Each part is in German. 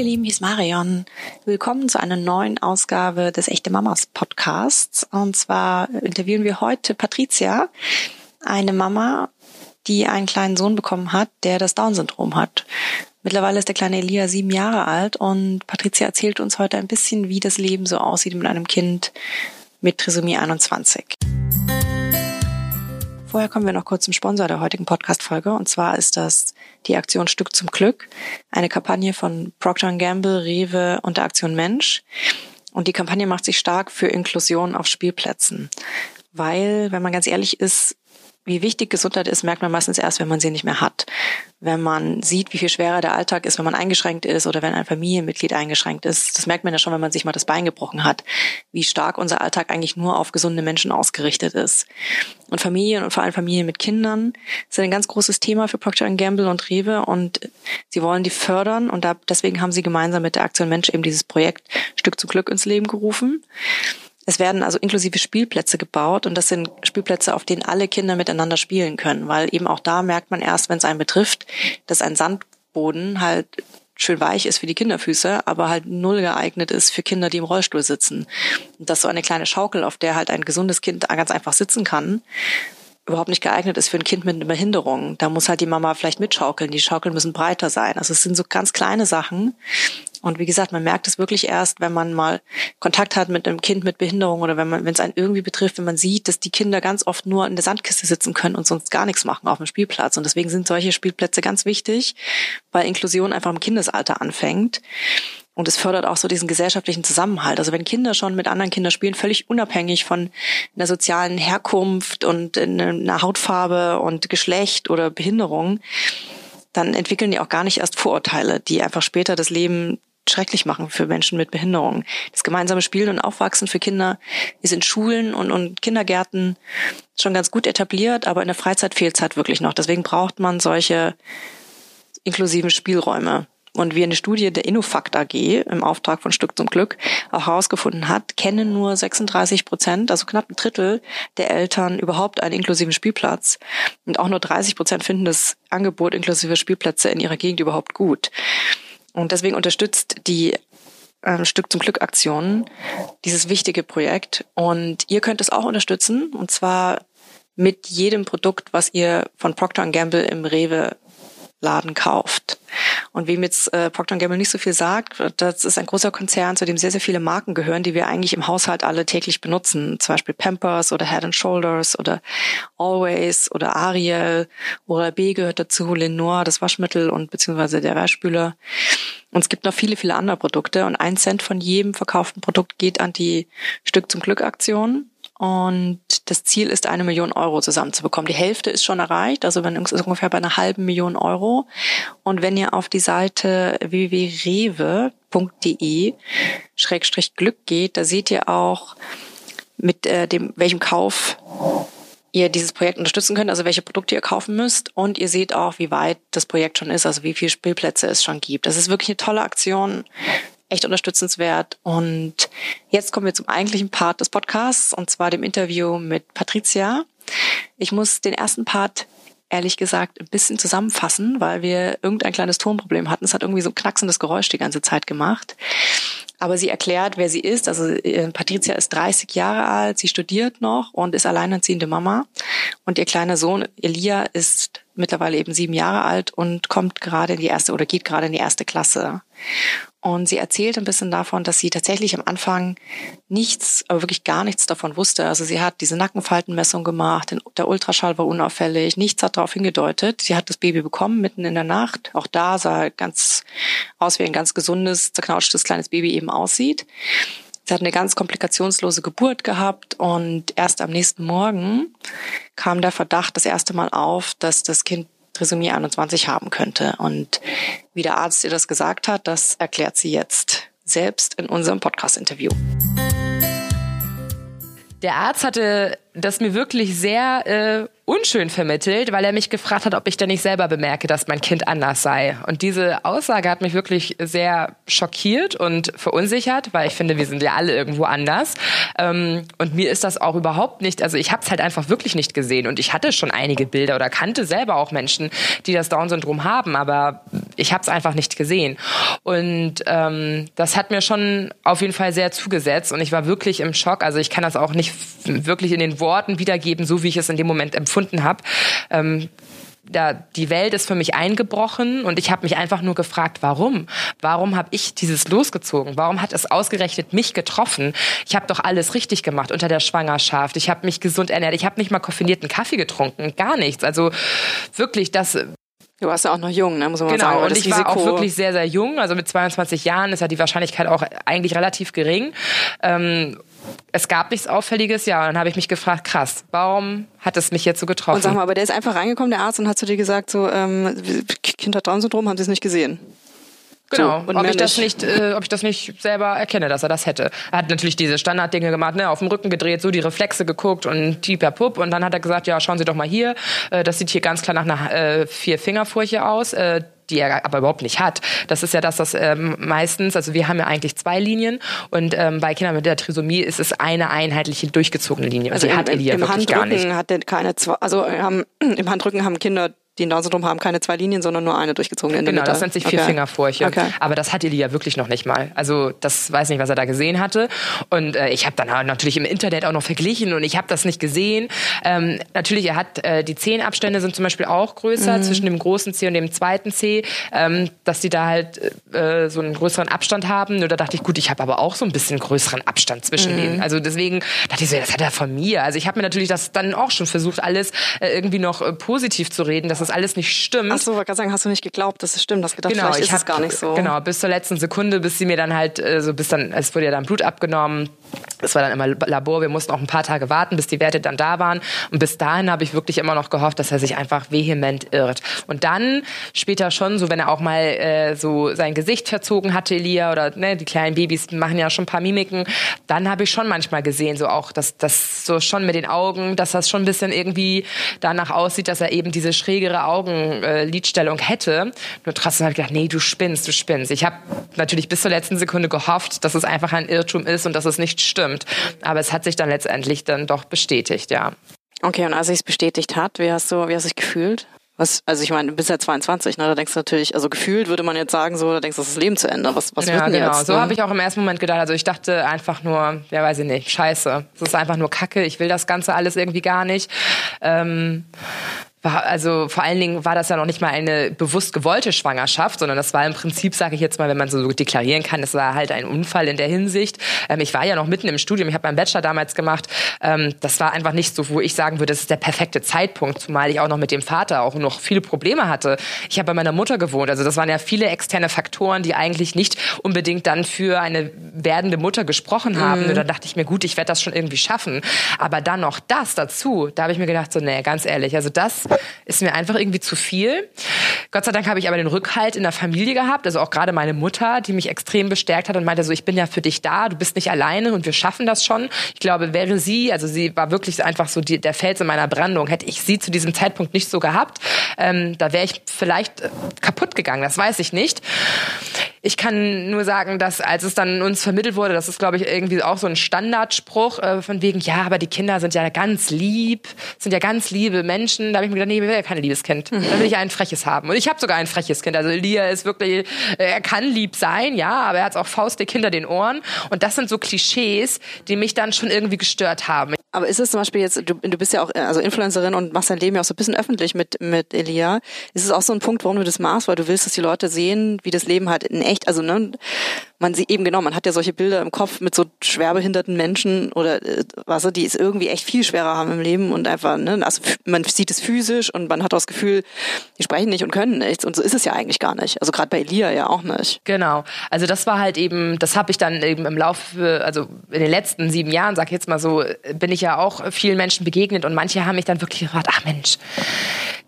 ihr Lieben, hier ist Marion. Willkommen zu einer neuen Ausgabe des Echte Mamas Podcasts. Und zwar interviewen wir heute Patricia, eine Mama, die einen kleinen Sohn bekommen hat, der das Down-Syndrom hat. Mittlerweile ist der kleine Elia sieben Jahre alt und Patricia erzählt uns heute ein bisschen, wie das Leben so aussieht mit einem Kind mit Trisomie 21. Vorher kommen wir noch kurz zum Sponsor der heutigen Podcast-Folge. Und zwar ist das die Aktion Stück zum Glück, eine Kampagne von Procter Gamble, Rewe und der Aktion Mensch. Und die Kampagne macht sich stark für Inklusion auf Spielplätzen. Weil, wenn man ganz ehrlich ist, wie wichtig Gesundheit ist, merkt man meistens erst, wenn man sie nicht mehr hat. Wenn man sieht, wie viel schwerer der Alltag ist, wenn man eingeschränkt ist oder wenn ein Familienmitglied eingeschränkt ist. Das merkt man ja schon, wenn man sich mal das Bein gebrochen hat, wie stark unser Alltag eigentlich nur auf gesunde Menschen ausgerichtet ist. Und Familien und vor allem Familien mit Kindern sind ein ganz großes Thema für Procter Gamble und Rewe und sie wollen die fördern und deswegen haben sie gemeinsam mit der Aktion Mensch eben dieses Projekt Stück zu Glück ins Leben gerufen. Es werden also inklusive Spielplätze gebaut und das sind Spielplätze, auf denen alle Kinder miteinander spielen können, weil eben auch da merkt man erst, wenn es einen betrifft, dass ein Sandboden halt schön weich ist für die Kinderfüße, aber halt null geeignet ist für Kinder, die im Rollstuhl sitzen. Und dass so eine kleine Schaukel, auf der halt ein gesundes Kind ganz einfach sitzen kann, überhaupt nicht geeignet ist für ein Kind mit einer Behinderung. Da muss halt die Mama vielleicht mitschaukeln. Die Schaukeln müssen breiter sein. Also es sind so ganz kleine Sachen. Und wie gesagt, man merkt es wirklich erst, wenn man mal Kontakt hat mit einem Kind mit Behinderung oder wenn man, wenn es einen irgendwie betrifft, wenn man sieht, dass die Kinder ganz oft nur in der Sandkiste sitzen können und sonst gar nichts machen auf dem Spielplatz. Und deswegen sind solche Spielplätze ganz wichtig, weil Inklusion einfach im Kindesalter anfängt. Und es fördert auch so diesen gesellschaftlichen Zusammenhalt. Also wenn Kinder schon mit anderen Kindern spielen, völlig unabhängig von einer sozialen Herkunft und einer Hautfarbe und Geschlecht oder Behinderung, dann entwickeln die auch gar nicht erst Vorurteile, die einfach später das Leben schrecklich machen für Menschen mit Behinderung. Das gemeinsame Spielen und Aufwachsen für Kinder ist in Schulen und, und Kindergärten schon ganz gut etabliert, aber in der Freizeit fehlt es halt wirklich noch. Deswegen braucht man solche inklusiven Spielräume. Und wie eine Studie der Innofakt AG im Auftrag von Stück zum Glück auch herausgefunden hat, kennen nur 36 Prozent, also knapp ein Drittel der Eltern überhaupt einen inklusiven Spielplatz. Und auch nur 30 Prozent finden das Angebot inklusive Spielplätze in ihrer Gegend überhaupt gut. Und deswegen unterstützt die äh, Stück zum Glück Aktion dieses wichtige Projekt. Und ihr könnt es auch unterstützen. Und zwar mit jedem Produkt, was ihr von Procter Gamble im Rewe Laden kauft. Und wem jetzt äh, Procter Gamble nicht so viel sagt, das ist ein großer Konzern, zu dem sehr, sehr viele Marken gehören, die wir eigentlich im Haushalt alle täglich benutzen. Zum Beispiel Pampers oder Head and Shoulders oder Always oder Ariel oder B gehört dazu, Lenore, das Waschmittel und beziehungsweise der Waschspüler. Und es gibt noch viele, viele andere Produkte und ein Cent von jedem verkauften Produkt geht an die Stück zum Glück Aktion. Und das Ziel ist, eine Million Euro zusammenzubekommen. Die Hälfte ist schon erreicht, also wenn ist ungefähr bei einer halben Million Euro. Und wenn ihr auf die Seite www.rewe.de Schrägstrich Glück geht, da seht ihr auch mit äh, dem welchem Kauf ihr dieses Projekt unterstützen könnt, also welche Produkte ihr kaufen müsst und ihr seht auch, wie weit das Projekt schon ist, also wie viele Spielplätze es schon gibt. Das ist wirklich eine tolle Aktion echt unterstützenswert. Und jetzt kommen wir zum eigentlichen Part des Podcasts, und zwar dem Interview mit Patricia. Ich muss den ersten Part ehrlich gesagt ein bisschen zusammenfassen, weil wir irgendein kleines Tonproblem hatten. Es hat irgendwie so ein knacksendes Geräusch die ganze Zeit gemacht. Aber sie erklärt, wer sie ist. Also äh, Patricia ist 30 Jahre alt, sie studiert noch und ist alleinerziehende Mama. Und ihr kleiner Sohn Elia ist mittlerweile eben sieben Jahre alt und kommt gerade in die erste oder geht gerade in die erste Klasse. Und sie erzählt ein bisschen davon, dass sie tatsächlich am Anfang nichts, aber wirklich gar nichts davon wusste. Also sie hat diese Nackenfaltenmessung gemacht, der Ultraschall war unauffällig, nichts hat darauf hingedeutet. Sie hat das Baby bekommen mitten in der Nacht. Auch da sah ganz aus wie ein ganz gesundes, zerknautschtes kleines Baby eben aussieht. Sie hat eine ganz komplikationslose Geburt gehabt und erst am nächsten Morgen kam der Verdacht das erste Mal auf, dass das Kind Trisomie 21 haben könnte. Und wie der Arzt ihr das gesagt hat, das erklärt sie jetzt selbst in unserem Podcast-Interview. Der Arzt hatte das mir wirklich sehr äh, unschön vermittelt, weil er mich gefragt hat, ob ich denn nicht selber bemerke, dass mein Kind anders sei. Und diese Aussage hat mich wirklich sehr schockiert und verunsichert, weil ich finde, wir sind ja alle irgendwo anders. Ähm, und mir ist das auch überhaupt nicht, also ich habe es halt einfach wirklich nicht gesehen. Und ich hatte schon einige Bilder oder kannte selber auch Menschen, die das Down-Syndrom haben, aber Ich habe es einfach nicht gesehen. Und ähm, das hat mir schon auf jeden Fall sehr zugesetzt und ich war wirklich im Schock. Also ich kann das auch nicht wirklich in den Worten wiedergeben, so wie ich es in dem Moment empfunden habe. Ähm, da, die Welt ist für mich eingebrochen und ich habe mich einfach nur gefragt, warum? Warum habe ich dieses losgezogen? Warum hat es ausgerechnet mich getroffen? Ich habe doch alles richtig gemacht unter der Schwangerschaft. Ich habe mich gesund ernährt. Ich habe nicht mal koffinierten Kaffee getrunken, gar nichts. Also wirklich, das Du warst ja auch noch jung, ne, muss man genau, sagen. Genau, und ich Risiko war auch wirklich sehr, sehr jung. Also mit 22 Jahren ist ja die Wahrscheinlichkeit auch eigentlich relativ gering. Ähm, es gab nichts Auffälliges, ja. Und dann habe ich mich gefragt, krass, warum hat es mich jetzt so getroffen? Und sag mal, aber der ist einfach reingekommen, der Arzt, und hat zu dir gesagt, so, ähm, Kind hat Down-Syndrom, haben Sie es nicht gesehen? Genau, so, ob ich das nicht, äh, ob ich das nicht selber erkenne, dass er das hätte. Er hat natürlich diese Standarddinge gemacht, ne, auf dem Rücken gedreht, so die Reflexe geguckt und pup und dann hat er gesagt, ja, schauen Sie doch mal hier, äh, das sieht hier ganz klar nach einer äh, vier Fingerfurche aus. Äh, die er aber überhaupt nicht hat. Das ist ja das, was ähm, meistens, also wir haben ja eigentlich zwei Linien und ähm, bei Kindern mit der Trisomie ist es eine einheitliche durchgezogene Linie. Also, also hat Elia im wirklich Handrücken gar nicht. Hat der keine zwei, also haben, im Handrücken haben Kinder die ein Down-Syndrom haben, keine zwei Linien, sondern nur eine durchgezogene in der Genau, Mitte. das nennt sich Vierfingerfurche. Okay. Aber das hat Elia wirklich noch nicht mal. Also das weiß nicht, was er da gesehen hatte. Und äh, ich habe dann halt natürlich im Internet auch noch verglichen und ich habe das nicht gesehen. Ähm, natürlich, er hat äh, die Zehenabstände sind zum Beispiel auch größer mhm. zwischen dem großen C und dem zweiten C, ähm, dass die da halt äh, so einen größeren Abstand haben. Nur da dachte ich, gut, ich habe aber auch so ein bisschen größeren Abstand zwischen mhm. denen. Also deswegen dachte ich so, das hat er von mir. Also ich habe mir natürlich das dann auch schon versucht, alles äh, irgendwie noch äh, positiv zu reden, dass das alles nicht stimmt. Ach so, wollte gerade sagen, hast du nicht geglaubt, dass es stimmt? Hast gedacht, genau, vielleicht ist hab, es gar nicht so. Genau, bis zur letzten Sekunde, bis sie mir dann halt, äh, so bis dann, es wurde ja dann Blut abgenommen. Es war dann immer Labor, wir mussten auch ein paar Tage warten, bis die Werte dann da waren. Und bis dahin habe ich wirklich immer noch gehofft, dass er sich einfach vehement irrt. Und dann später schon, so wenn er auch mal äh, so sein Gesicht verzogen hatte, Elia, oder ne, die kleinen Babys machen ja schon ein paar Mimiken, dann habe ich schon manchmal gesehen, so auch, dass das so schon mit den Augen, dass das schon ein bisschen irgendwie danach aussieht, dass er eben diese schrägere Augenlidstellung äh, hätte. Nur trotzdem habe ich gedacht, nee, du spinnst, du spinnst. Ich habe natürlich bis zur letzten Sekunde gehofft, dass es einfach ein Irrtum ist und dass es nicht stimmt. Aber es hat sich dann letztendlich dann doch bestätigt, ja. Okay, und als sich es bestätigt hat, wie hast du, wie hast du dich gefühlt? Was, also ich meine, du bist ja 22, ne? Da denkst du natürlich, also gefühlt würde man jetzt sagen, so, da denkst du, das ist das Leben zu Ende. Was, was ja, wird denn genau. jetzt? So ne? habe ich auch im ersten Moment gedacht. Also ich dachte einfach nur, ja weiß ich nicht, scheiße. Es ist einfach nur Kacke, ich will das Ganze alles irgendwie gar nicht. Ähm, war, also vor allen Dingen war das ja noch nicht mal eine bewusst gewollte Schwangerschaft, sondern das war im Prinzip, sage ich jetzt mal, wenn man so deklarieren kann, es war halt ein Unfall in der Hinsicht. Ähm, ich war ja noch mitten im Studium, ich habe meinen Bachelor damals gemacht. Ähm, das war einfach nicht so, wo ich sagen würde, das ist der perfekte Zeitpunkt, zumal ich auch noch mit dem Vater auch noch viele Probleme hatte. Ich habe bei meiner Mutter gewohnt, also das waren ja viele externe Faktoren, die eigentlich nicht unbedingt dann für eine werdende Mutter gesprochen haben. Mhm. Und da dachte ich mir, gut, ich werde das schon irgendwie schaffen. Aber dann noch das dazu, da habe ich mir gedacht, so, nee, ganz ehrlich, also das ist mir einfach irgendwie zu viel. Gott sei Dank habe ich aber den Rückhalt in der Familie gehabt, also auch gerade meine Mutter, die mich extrem bestärkt hat und meinte so, ich bin ja für dich da, du bist nicht alleine und wir schaffen das schon. Ich glaube, wäre sie, also sie war wirklich einfach so die, der Fels in meiner Brandung, hätte ich sie zu diesem Zeitpunkt nicht so gehabt, ähm, da wäre ich vielleicht kaputt gegangen, das weiß ich nicht. Ich kann nur sagen, dass als es dann uns vermittelt wurde, das ist, glaube ich, irgendwie auch so ein Standardspruch äh, von wegen, ja, aber die Kinder sind ja ganz lieb, sind ja ganz liebe Menschen. Da habe ich mir gedacht, nee, ich will ja kein liebes Kind. Da will ich ein freches haben. Und ich habe sogar ein freches Kind. Also Elia ist wirklich, äh, er kann lieb sein, ja, aber er hat auch faustdick hinter den Ohren. Und das sind so Klischees, die mich dann schon irgendwie gestört haben. Aber ist es zum Beispiel jetzt, du, du bist ja auch also Influencerin und machst dein Leben ja auch so ein bisschen öffentlich mit, mit Elia. Ist es auch so ein Punkt, warum du das machst, weil du willst, dass die Leute sehen, wie das Leben halt in echt, also ne, man sieht eben genau, man hat ja solche Bilder im Kopf mit so schwerbehinderten Menschen oder äh, was, die es irgendwie echt viel schwerer haben im Leben und einfach, ne, also man sieht es physisch und man hat auch das Gefühl, die sprechen nicht und können nichts und so ist es ja eigentlich gar nicht. Also gerade bei Elia ja auch nicht. Genau. Also das war halt eben, das habe ich dann eben im Laufe, also in den letzten sieben Jahren, sag ich jetzt mal so, bin ich ja auch vielen Menschen begegnet und manche haben mich dann wirklich gefragt, ach Mensch,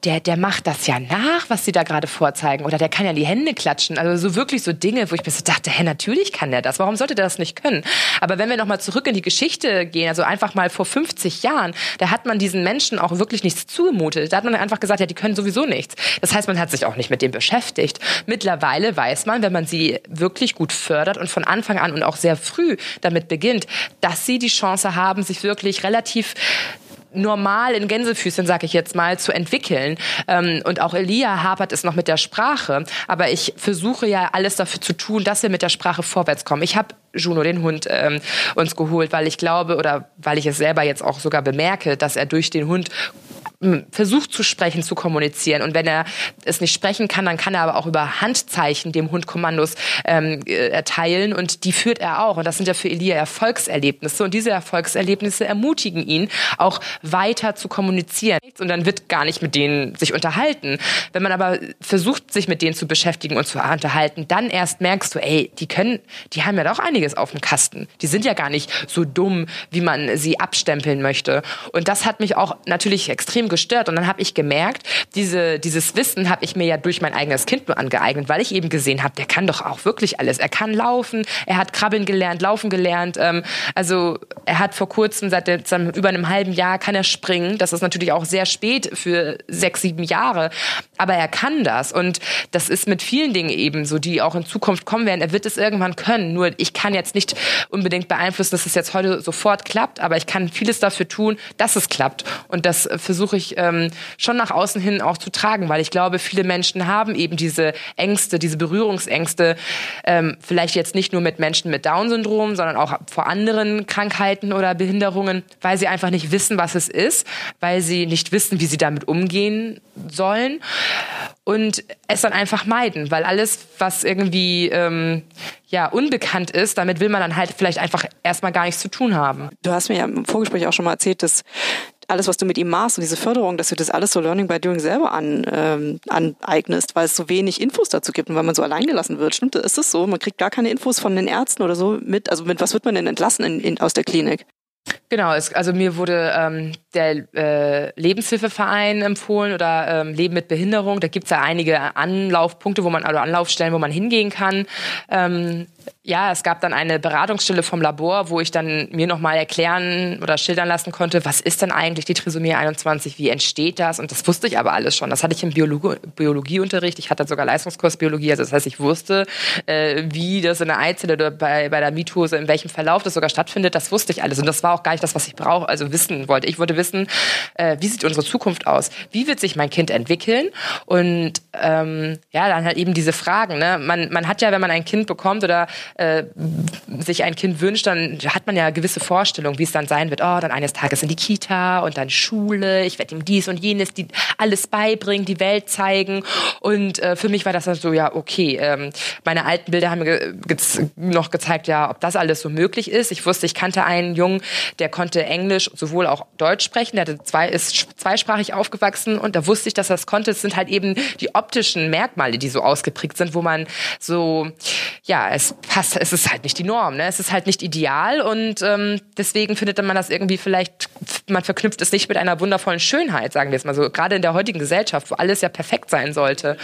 der, der macht das ja nach, was sie da gerade vorzeigen oder der kann ja die Hände klatschen. Also so wirklich so Dinge, wo ich mir so dachte, hä, natürlich kann der das. Warum sollte der das nicht können? Aber wenn wir nochmal zurück in die Geschichte gehen, also einfach mal vor 50 Jahren, da hat man diesen Menschen auch wirklich nichts zugemutet. Da hat man einfach gesagt, ja, die können sowieso nichts. Das heißt, man hat sich auch nicht mit dem beschäftigt. Mittlerweile weiß man, wenn man sie wirklich gut fördert und von Anfang an und auch sehr früh damit beginnt, dass sie die Chance haben, sich wirklich relativ normal in Gänsefüßchen, sag ich jetzt mal, zu entwickeln. Ähm, und auch Elia hapert es noch mit der Sprache. Aber ich versuche ja alles dafür zu tun, dass wir mit der Sprache vorwärts kommen. Ich habe Juno, den Hund, ähm, uns geholt, weil ich glaube oder weil ich es selber jetzt auch sogar bemerke, dass er durch den Hund versucht zu sprechen, zu kommunizieren. Und wenn er es nicht sprechen kann, dann kann er aber auch über Handzeichen dem Hund Kommandos ähm, äh, erteilen und die führt er auch. Und das sind ja für Elia Erfolgserlebnisse. Und diese Erfolgserlebnisse ermutigen ihn, auch weiter zu kommunizieren. Und dann wird gar nicht mit denen sich unterhalten. Wenn man aber versucht, sich mit denen zu beschäftigen und zu unterhalten, dann erst merkst du, ey, die können, die haben ja doch einiges auf dem Kasten. Die sind ja gar nicht so dumm, wie man sie abstempeln möchte. Und das hat mich auch natürlich extrem gestört. Und dann habe ich gemerkt, diese, dieses Wissen habe ich mir ja durch mein eigenes Kind nur angeeignet, weil ich eben gesehen habe, der kann doch auch wirklich alles. Er kann laufen, er hat krabbeln gelernt, laufen gelernt. Ähm, also er hat vor kurzem, seit, seit über einem halben Jahr, kann er springen. Das ist natürlich auch sehr spät für sechs, sieben Jahre. Aber er kann das. Und das ist mit vielen Dingen eben so, die auch in Zukunft kommen werden. Er wird es irgendwann können. Nur ich kann jetzt nicht unbedingt beeinflussen, dass es jetzt heute sofort klappt. Aber ich kann vieles dafür tun, dass es klappt. Und das versuche ich ich ähm, schon nach außen hin auch zu tragen, weil ich glaube, viele Menschen haben eben diese Ängste, diese Berührungsängste, ähm, vielleicht jetzt nicht nur mit Menschen mit Down-Syndrom, sondern auch vor anderen Krankheiten oder Behinderungen, weil sie einfach nicht wissen, was es ist, weil sie nicht wissen, wie sie damit umgehen sollen und es dann einfach meiden, weil alles, was irgendwie ähm, ja unbekannt ist, damit will man dann halt vielleicht einfach erstmal gar nichts zu tun haben. Du hast mir ja im Vorgespräch auch schon mal erzählt, dass alles, was du mit ihm machst und diese Förderung, dass du das alles so Learning by Doing selber an, ähm, aneignest, weil es so wenig Infos dazu gibt und weil man so alleingelassen wird. Stimmt, ist das so? Man kriegt gar keine Infos von den Ärzten oder so mit. Also mit was wird man denn entlassen in, in, aus der Klinik? Genau, es, also mir wurde ähm, der äh, Lebenshilfeverein empfohlen oder ähm, Leben mit Behinderung. Da gibt's ja einige Anlaufpunkte, wo man, also Anlaufstellen, wo man hingehen kann. Ähm, ja, es gab dann eine Beratungsstelle vom Labor, wo ich dann mir nochmal erklären oder schildern lassen konnte, was ist denn eigentlich die Trisomie 21, wie entsteht das? Und das wusste ich aber alles schon. Das hatte ich im Biologie Biologieunterricht. Ich hatte sogar Leistungskurs Biologie. Also das heißt, ich wusste, äh, wie das in der Eizelle oder bei, bei der Mitose, in welchem Verlauf das sogar stattfindet. Das wusste ich alles. Und das war auch gar nicht das, was ich brauche, also wissen wollte. Ich wollte wissen, äh, wie sieht unsere Zukunft aus? Wie wird sich mein Kind entwickeln? Und ähm, ja, dann halt eben diese Fragen. Ne? Man, man hat ja, wenn man ein Kind bekommt oder äh, sich ein Kind wünscht, dann hat man ja gewisse Vorstellungen, wie es dann sein wird. Oh, dann eines Tages in die Kita und dann Schule. Ich werde ihm dies und jenes, die alles beibringen, die Welt zeigen. Und äh, für mich war das dann so, ja, okay. Ähm, meine alten Bilder haben mir ge noch gezeigt, ja, ob das alles so möglich ist. Ich wusste, ich kannte einen Jungen, der konnte Englisch sowohl auch Deutsch sprechen. Der zwei, ist zweisprachig aufgewachsen und da wusste ich, dass er es konnte. Es sind halt eben die optischen Merkmale, die so ausgeprägt sind, wo man so, ja, es passt, es ist halt nicht die Norm, ne? Es ist halt nicht ideal und ähm, deswegen findet man das irgendwie vielleicht, man verknüpft es nicht mit einer wundervollen Schönheit, sagen wir es mal so. Gerade in der heutigen Gesellschaft, wo alles ja perfekt sein sollte.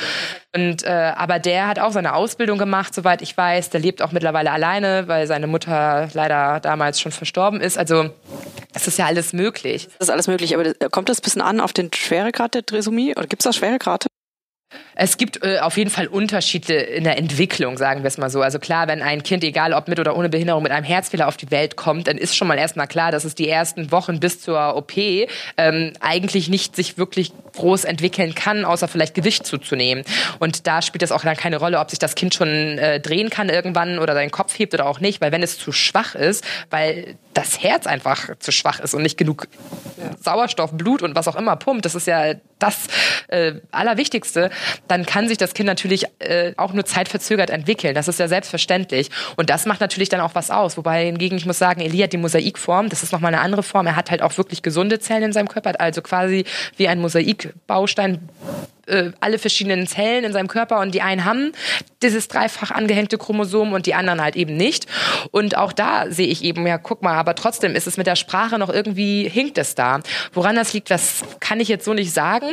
Und äh, aber der hat auch seine Ausbildung gemacht, soweit ich weiß. Der lebt auch mittlerweile alleine, weil seine Mutter leider damals schon verstorben ist. Also es ist ja alles möglich. Das ist alles möglich, aber kommt das ein bisschen an auf den Schweregrad der Trisomie? Oder gibt es da Schweregrade? Es gibt äh, auf jeden Fall Unterschiede in der Entwicklung, sagen wir es mal so. Also klar, wenn ein Kind, egal ob mit oder ohne Behinderung, mit einem Herzfehler auf die Welt kommt, dann ist schon mal erstmal klar, dass es die ersten Wochen bis zur OP ähm, eigentlich nicht sich wirklich groß entwickeln kann, außer vielleicht Gewicht zuzunehmen. Und da spielt es auch dann keine Rolle, ob sich das Kind schon äh, drehen kann irgendwann oder seinen Kopf hebt oder auch nicht, weil wenn es zu schwach ist, weil das Herz einfach zu schwach ist und nicht genug Sauerstoff, Blut und was auch immer pumpt, das ist ja das äh, Allerwichtigste, dann kann sich das Kind natürlich äh, auch nur zeitverzögert entwickeln. Das ist ja selbstverständlich. Und das macht natürlich dann auch was aus. Wobei hingegen, ich muss sagen, Eli hat die Mosaikform, das ist nochmal eine andere Form. Er hat halt auch wirklich gesunde Zellen in seinem Körper, also quasi wie ein Mosaikbaustein äh, alle verschiedenen Zellen in seinem Körper und die einen haben dieses dreifach angehängte Chromosom und die anderen halt eben nicht. Und auch da sehe ich eben, ja, guck mal, aber trotzdem ist es mit der Sprache noch irgendwie hinkt es da. Woran das liegt, das kann ich jetzt so nicht sagen.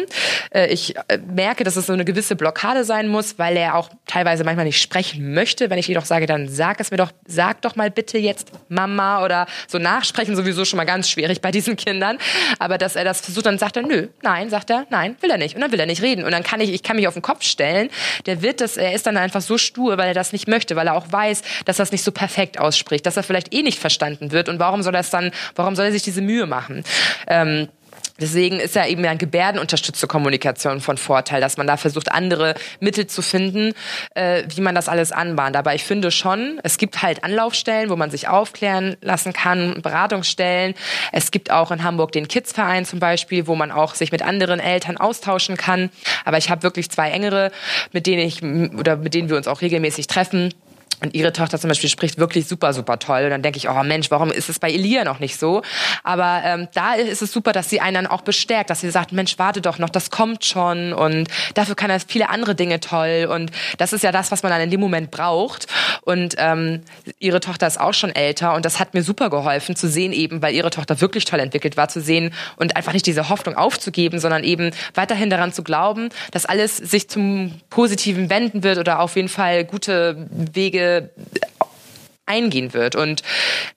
Äh, ich äh, merke, dass es so eine gewisse Blockade sein muss, weil er auch teilweise manchmal nicht sprechen möchte. Wenn ich jedoch sage, dann sag es mir doch, sag doch mal bitte jetzt Mama oder so nachsprechen sowieso schon mal ganz schwierig bei diesen Kindern. Aber dass er das versucht, dann sagt er, nö, nein, sagt er, nein, will er nicht. Und dann will er nicht reden. Und dann kann ich, ich kann mich auf den Kopf stellen. Der wird das, er ist dann einfach so stur, weil er das nicht möchte, weil er auch weiß, dass es nicht so perfekt ausspricht, dass er vielleicht eh nicht verstanden wird. Und warum soll er es dann, warum soll er sich diese Mühe machen? Ähm, Deswegen ist ja eben ja gebärdenunterstützte Kommunikation von Vorteil, dass man da versucht, andere Mittel zu finden, äh, wie man das alles anbahnt. Aber ich finde schon, es gibt halt Anlaufstellen, wo man sich aufklären lassen kann, Beratungsstellen. Es gibt auch in Hamburg den Kids-Verein zum Beispiel, wo man auch sich mit anderen Eltern austauschen kann. Aber ich habe wirklich zwei engere, mit denen ich oder mit denen wir uns auch regelmäßig treffen und ihre Tochter zum Beispiel spricht wirklich super, super toll. Und dann denke ich, oh Mensch, warum ist es bei Elia noch nicht so? Aber ähm, da ist es super, dass sie einen dann auch bestärkt, dass sie sagt, Mensch, warte doch noch, das kommt schon. Und dafür kann er viele andere Dinge toll. Und das ist ja das, was man dann in dem Moment braucht. Und ähm, ihre Tochter ist auch schon älter. Und das hat mir super geholfen zu sehen, eben, weil ihre Tochter wirklich toll entwickelt war, zu sehen und einfach nicht diese Hoffnung aufzugeben, sondern eben weiterhin daran zu glauben, dass alles sich zum Positiven wenden wird oder auf jeden Fall gute Wege eingehen wird. Und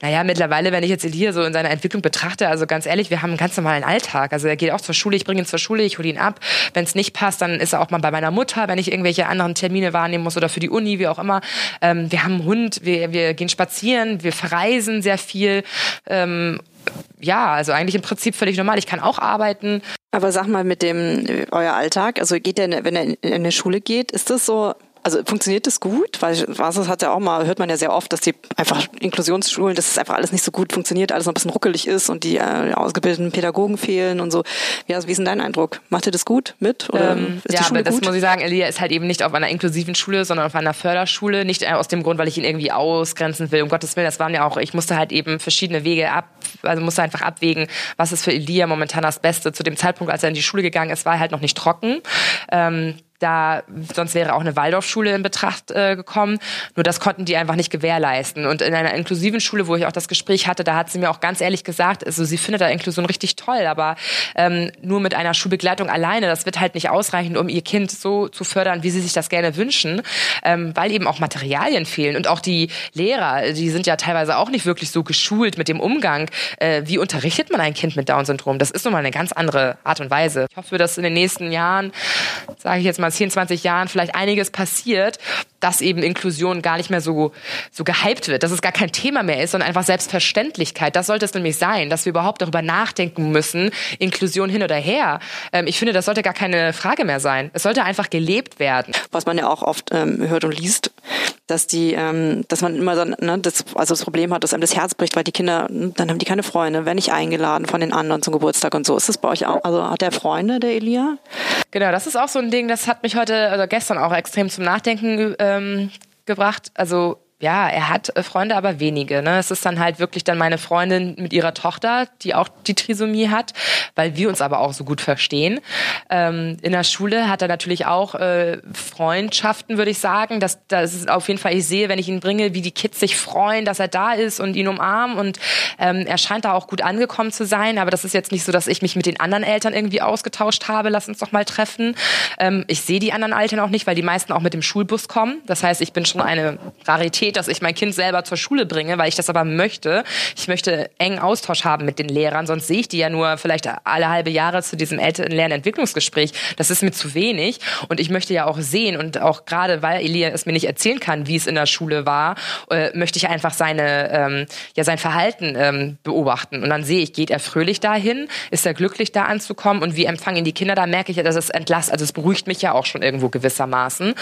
naja, mittlerweile, wenn ich jetzt Elia so in seiner Entwicklung betrachte, also ganz ehrlich, wir haben einen ganz normalen Alltag. Also er geht auch zur Schule, ich bringe ihn zur Schule, ich hole ihn ab. Wenn es nicht passt, dann ist er auch mal bei meiner Mutter, wenn ich irgendwelche anderen Termine wahrnehmen muss oder für die Uni, wie auch immer. Ähm, wir haben einen Hund, wir, wir gehen spazieren, wir verreisen sehr viel. Ähm, ja, also eigentlich im Prinzip völlig normal. Ich kann auch arbeiten. Aber sag mal mit dem euer Alltag, also geht der, wenn er in eine Schule geht, ist das so also funktioniert das gut? Weil was hat ja auch mal, hört man ja sehr oft, dass die einfach Inklusionsschulen, dass es einfach alles nicht so gut funktioniert, alles noch ein bisschen ruckelig ist und die äh, ausgebildeten Pädagogen fehlen und so. Ja, wie ist denn dein Eindruck? Macht ihr das gut mit? Oder ähm, ist ja, die Schule aber das muss ich sagen, Elia ist halt eben nicht auf einer inklusiven Schule, sondern auf einer Förderschule. Nicht aus dem Grund, weil ich ihn irgendwie ausgrenzen will. Um Gottes Willen, das waren ja auch, ich musste halt eben verschiedene Wege ab, also musste einfach abwägen, was ist für Elia momentan das Beste. Zu dem Zeitpunkt, als er in die Schule gegangen ist, war er halt noch nicht trocken. Ähm, da, sonst wäre auch eine Waldorfschule in Betracht äh, gekommen. Nur das konnten die einfach nicht gewährleisten. Und in einer inklusiven Schule, wo ich auch das Gespräch hatte, da hat sie mir auch ganz ehrlich gesagt, also sie findet da Inklusion richtig toll, aber ähm, nur mit einer Schulbegleitung alleine, das wird halt nicht ausreichen, um ihr Kind so zu fördern, wie sie sich das gerne wünschen, ähm, weil eben auch Materialien fehlen. Und auch die Lehrer, die sind ja teilweise auch nicht wirklich so geschult mit dem Umgang. Äh, wie unterrichtet man ein Kind mit Down-Syndrom? Das ist nun mal eine ganz andere Art und Weise. Ich hoffe, dass in den nächsten Jahren, sage ich jetzt mal, mal 10, 20 Jahren vielleicht einiges passiert, dass eben Inklusion gar nicht mehr so, so gehypt wird, dass es gar kein Thema mehr ist, sondern einfach Selbstverständlichkeit. Das sollte es nämlich sein, dass wir überhaupt darüber nachdenken müssen, Inklusion hin oder her. Ähm, ich finde, das sollte gar keine Frage mehr sein. Es sollte einfach gelebt werden. Was man ja auch oft ähm, hört und liest, dass die, ähm, dass man immer dann, ne, das, also das Problem hat, dass einem das Herz bricht, weil die Kinder, dann haben die keine Freunde, werden nicht eingeladen von den anderen zum Geburtstag und so. Ist das bei euch auch? Also hat der Freunde, der Elia? Genau, das ist auch so ein Ding, das hat mich heute, also gestern auch extrem zum Nachdenken ähm, gebracht. Also ja, er hat äh, Freunde, aber wenige. Ne? Es ist dann halt wirklich dann meine Freundin mit ihrer Tochter, die auch die Trisomie hat, weil wir uns aber auch so gut verstehen. Ähm, in der Schule hat er natürlich auch äh, Freundschaften, würde ich sagen. Das, das ist auf jeden Fall, ich sehe, wenn ich ihn bringe, wie die Kids sich freuen, dass er da ist und ihn umarmen. Und ähm, er scheint da auch gut angekommen zu sein. Aber das ist jetzt nicht so, dass ich mich mit den anderen Eltern irgendwie ausgetauscht habe. Lass uns doch mal treffen. Ähm, ich sehe die anderen Eltern auch nicht, weil die meisten auch mit dem Schulbus kommen. Das heißt, ich bin schon eine Rarität Priorität, dass ich mein Kind selber zur Schule bringe, weil ich das aber möchte. Ich möchte engen Austausch haben mit den Lehrern, sonst sehe ich die ja nur vielleicht alle halbe Jahre zu diesem Eltern-Lernentwicklungsgespräch. Das ist mir zu wenig und ich möchte ja auch sehen und auch gerade, weil Elia es mir nicht erzählen kann, wie es in der Schule war, äh, möchte ich einfach seine, ähm, ja, sein Verhalten ähm, beobachten. Und dann sehe ich, geht er fröhlich dahin? Ist er glücklich da anzukommen? Und wie empfangen die Kinder? Da merke ich ja, dass es entlasst, also es beruhigt mich ja auch schon irgendwo gewissermaßen.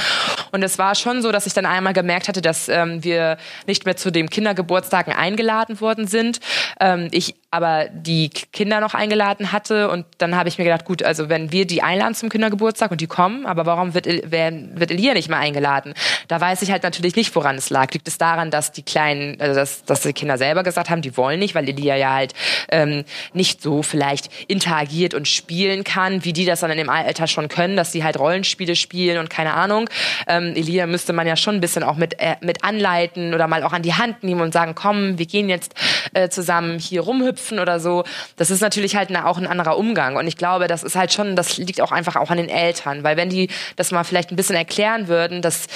Und es war schon so, dass ich dann einmal gemerkt hatte, dass ähm, wir nicht mehr zu den Kindergeburtstagen eingeladen worden sind. Ähm, ich aber die Kinder noch eingeladen hatte und dann habe ich mir gedacht, gut, also wenn wir die einladen zum Kindergeburtstag und die kommen, aber warum wird, werden, wird Elia nicht mehr eingeladen? Da weiß ich halt natürlich nicht, woran es lag. Liegt es daran, dass die kleinen, also dass, dass die Kinder selber gesagt haben, die wollen nicht, weil Elia ja halt ähm, nicht so vielleicht interagiert und spielen kann, wie die das dann in dem Alter schon können, dass sie halt Rollenspiele spielen und keine Ahnung. Ähm, Elia müsste man ja schon ein bisschen auch mit, äh, mit anleiten oder mal auch an die Hand nehmen und sagen, komm, wir gehen jetzt äh, zusammen hier rumhüpfen hüpfen oder so. Das ist natürlich halt auch ein anderer Umgang. Und ich glaube, das ist halt schon, das liegt auch einfach auch an den Eltern. Weil wenn die das mal vielleicht ein bisschen erklären würden, dass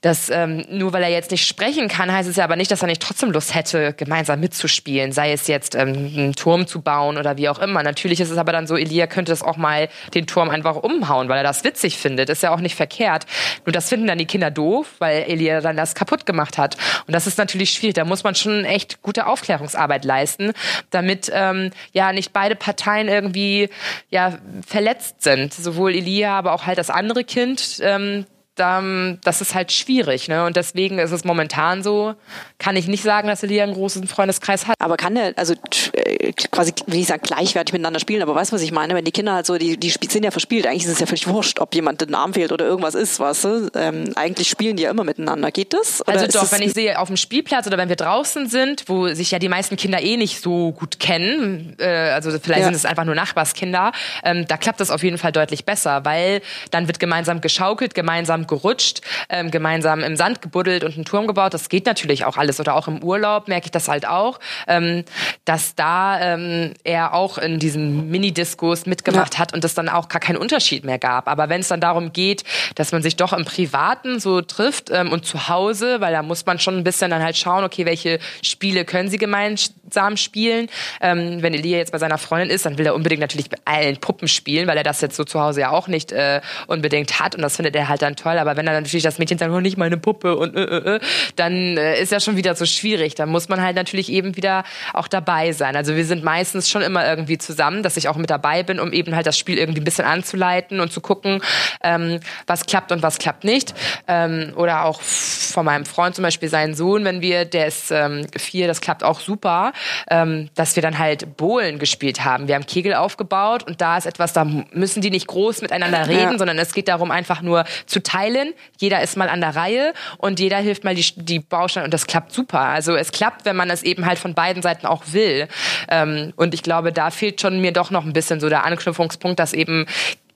das ähm, nur weil er jetzt nicht sprechen kann, heißt es ja aber nicht, dass er nicht trotzdem Lust hätte, gemeinsam mitzuspielen, sei es jetzt ähm, einen Turm zu bauen oder wie auch immer. Natürlich ist es aber dann so, Elia könnte das auch mal den Turm einfach umhauen, weil er das witzig findet. Ist ja auch nicht verkehrt. Nur das finden dann die Kinder doof, weil Elia dann das kaputt gemacht hat. Und das ist natürlich schwierig. Da muss man schon echt gute Aufklärungsarbeit leisten, damit ähm, ja nicht beide Parteien irgendwie ja verletzt sind. Sowohl Elia, aber auch halt das andere Kind. Ähm, das ist halt schwierig. Ne? Und deswegen ist es momentan so, kann ich nicht sagen, dass Elia einen großen Freundeskreis hat. Aber kann der, also äh, quasi, will ich sagen, gleichwertig miteinander spielen, aber weißt du, was ich meine? Wenn die Kinder halt so, die, die sind ja verspielt, eigentlich ist es ja völlig wurscht, ob jemand den Arm fehlt oder irgendwas ist, weißt du? Ähm, eigentlich spielen die ja immer miteinander. Geht das? Also doch, wenn ich sehe, auf dem Spielplatz oder wenn wir draußen sind, wo sich ja die meisten Kinder eh nicht so gut kennen, äh, also vielleicht ja. sind es einfach nur Nachbarskinder, ähm, da klappt das auf jeden Fall deutlich besser, weil dann wird gemeinsam geschaukelt, gemeinsam gerutscht, ähm, gemeinsam im Sand gebuddelt und einen Turm gebaut. Das geht natürlich auch alles. Oder auch im Urlaub merke ich das halt auch, ähm, dass da ähm, er auch in diesen Mini-Diskos mitgemacht ja. hat und es dann auch gar keinen Unterschied mehr gab. Aber wenn es dann darum geht, dass man sich doch im Privaten so trifft ähm, und zu Hause, weil da muss man schon ein bisschen dann halt schauen, okay, welche Spiele können sie gemeinsam spielen. Ähm, wenn Elia jetzt bei seiner Freundin ist, dann will er unbedingt natürlich mit allen Puppen spielen, weil er das jetzt so zu Hause ja auch nicht äh, unbedingt hat und das findet er halt dann toll aber wenn dann natürlich das Mädchen sagt, oh, nicht meine Puppe und äh, äh, äh, dann äh, ist ja schon wieder so schwierig. Da muss man halt natürlich eben wieder auch dabei sein. Also wir sind meistens schon immer irgendwie zusammen, dass ich auch mit dabei bin, um eben halt das Spiel irgendwie ein bisschen anzuleiten und zu gucken, ähm, was klappt und was klappt nicht. Ähm, oder auch von meinem Freund zum Beispiel seinen Sohn, wenn wir, der ist ähm, vier, das klappt auch super, ähm, dass wir dann halt Bohlen gespielt haben. Wir haben Kegel aufgebaut und da ist etwas, da müssen die nicht groß miteinander reden, ja. sondern es geht darum, einfach nur zu teilen teilen. Jeder ist mal an der Reihe und jeder hilft mal die, die Bausteine und das klappt super. Also es klappt, wenn man es eben halt von beiden Seiten auch will. Ähm, und ich glaube, da fehlt schon mir doch noch ein bisschen so der Anknüpfungspunkt, dass eben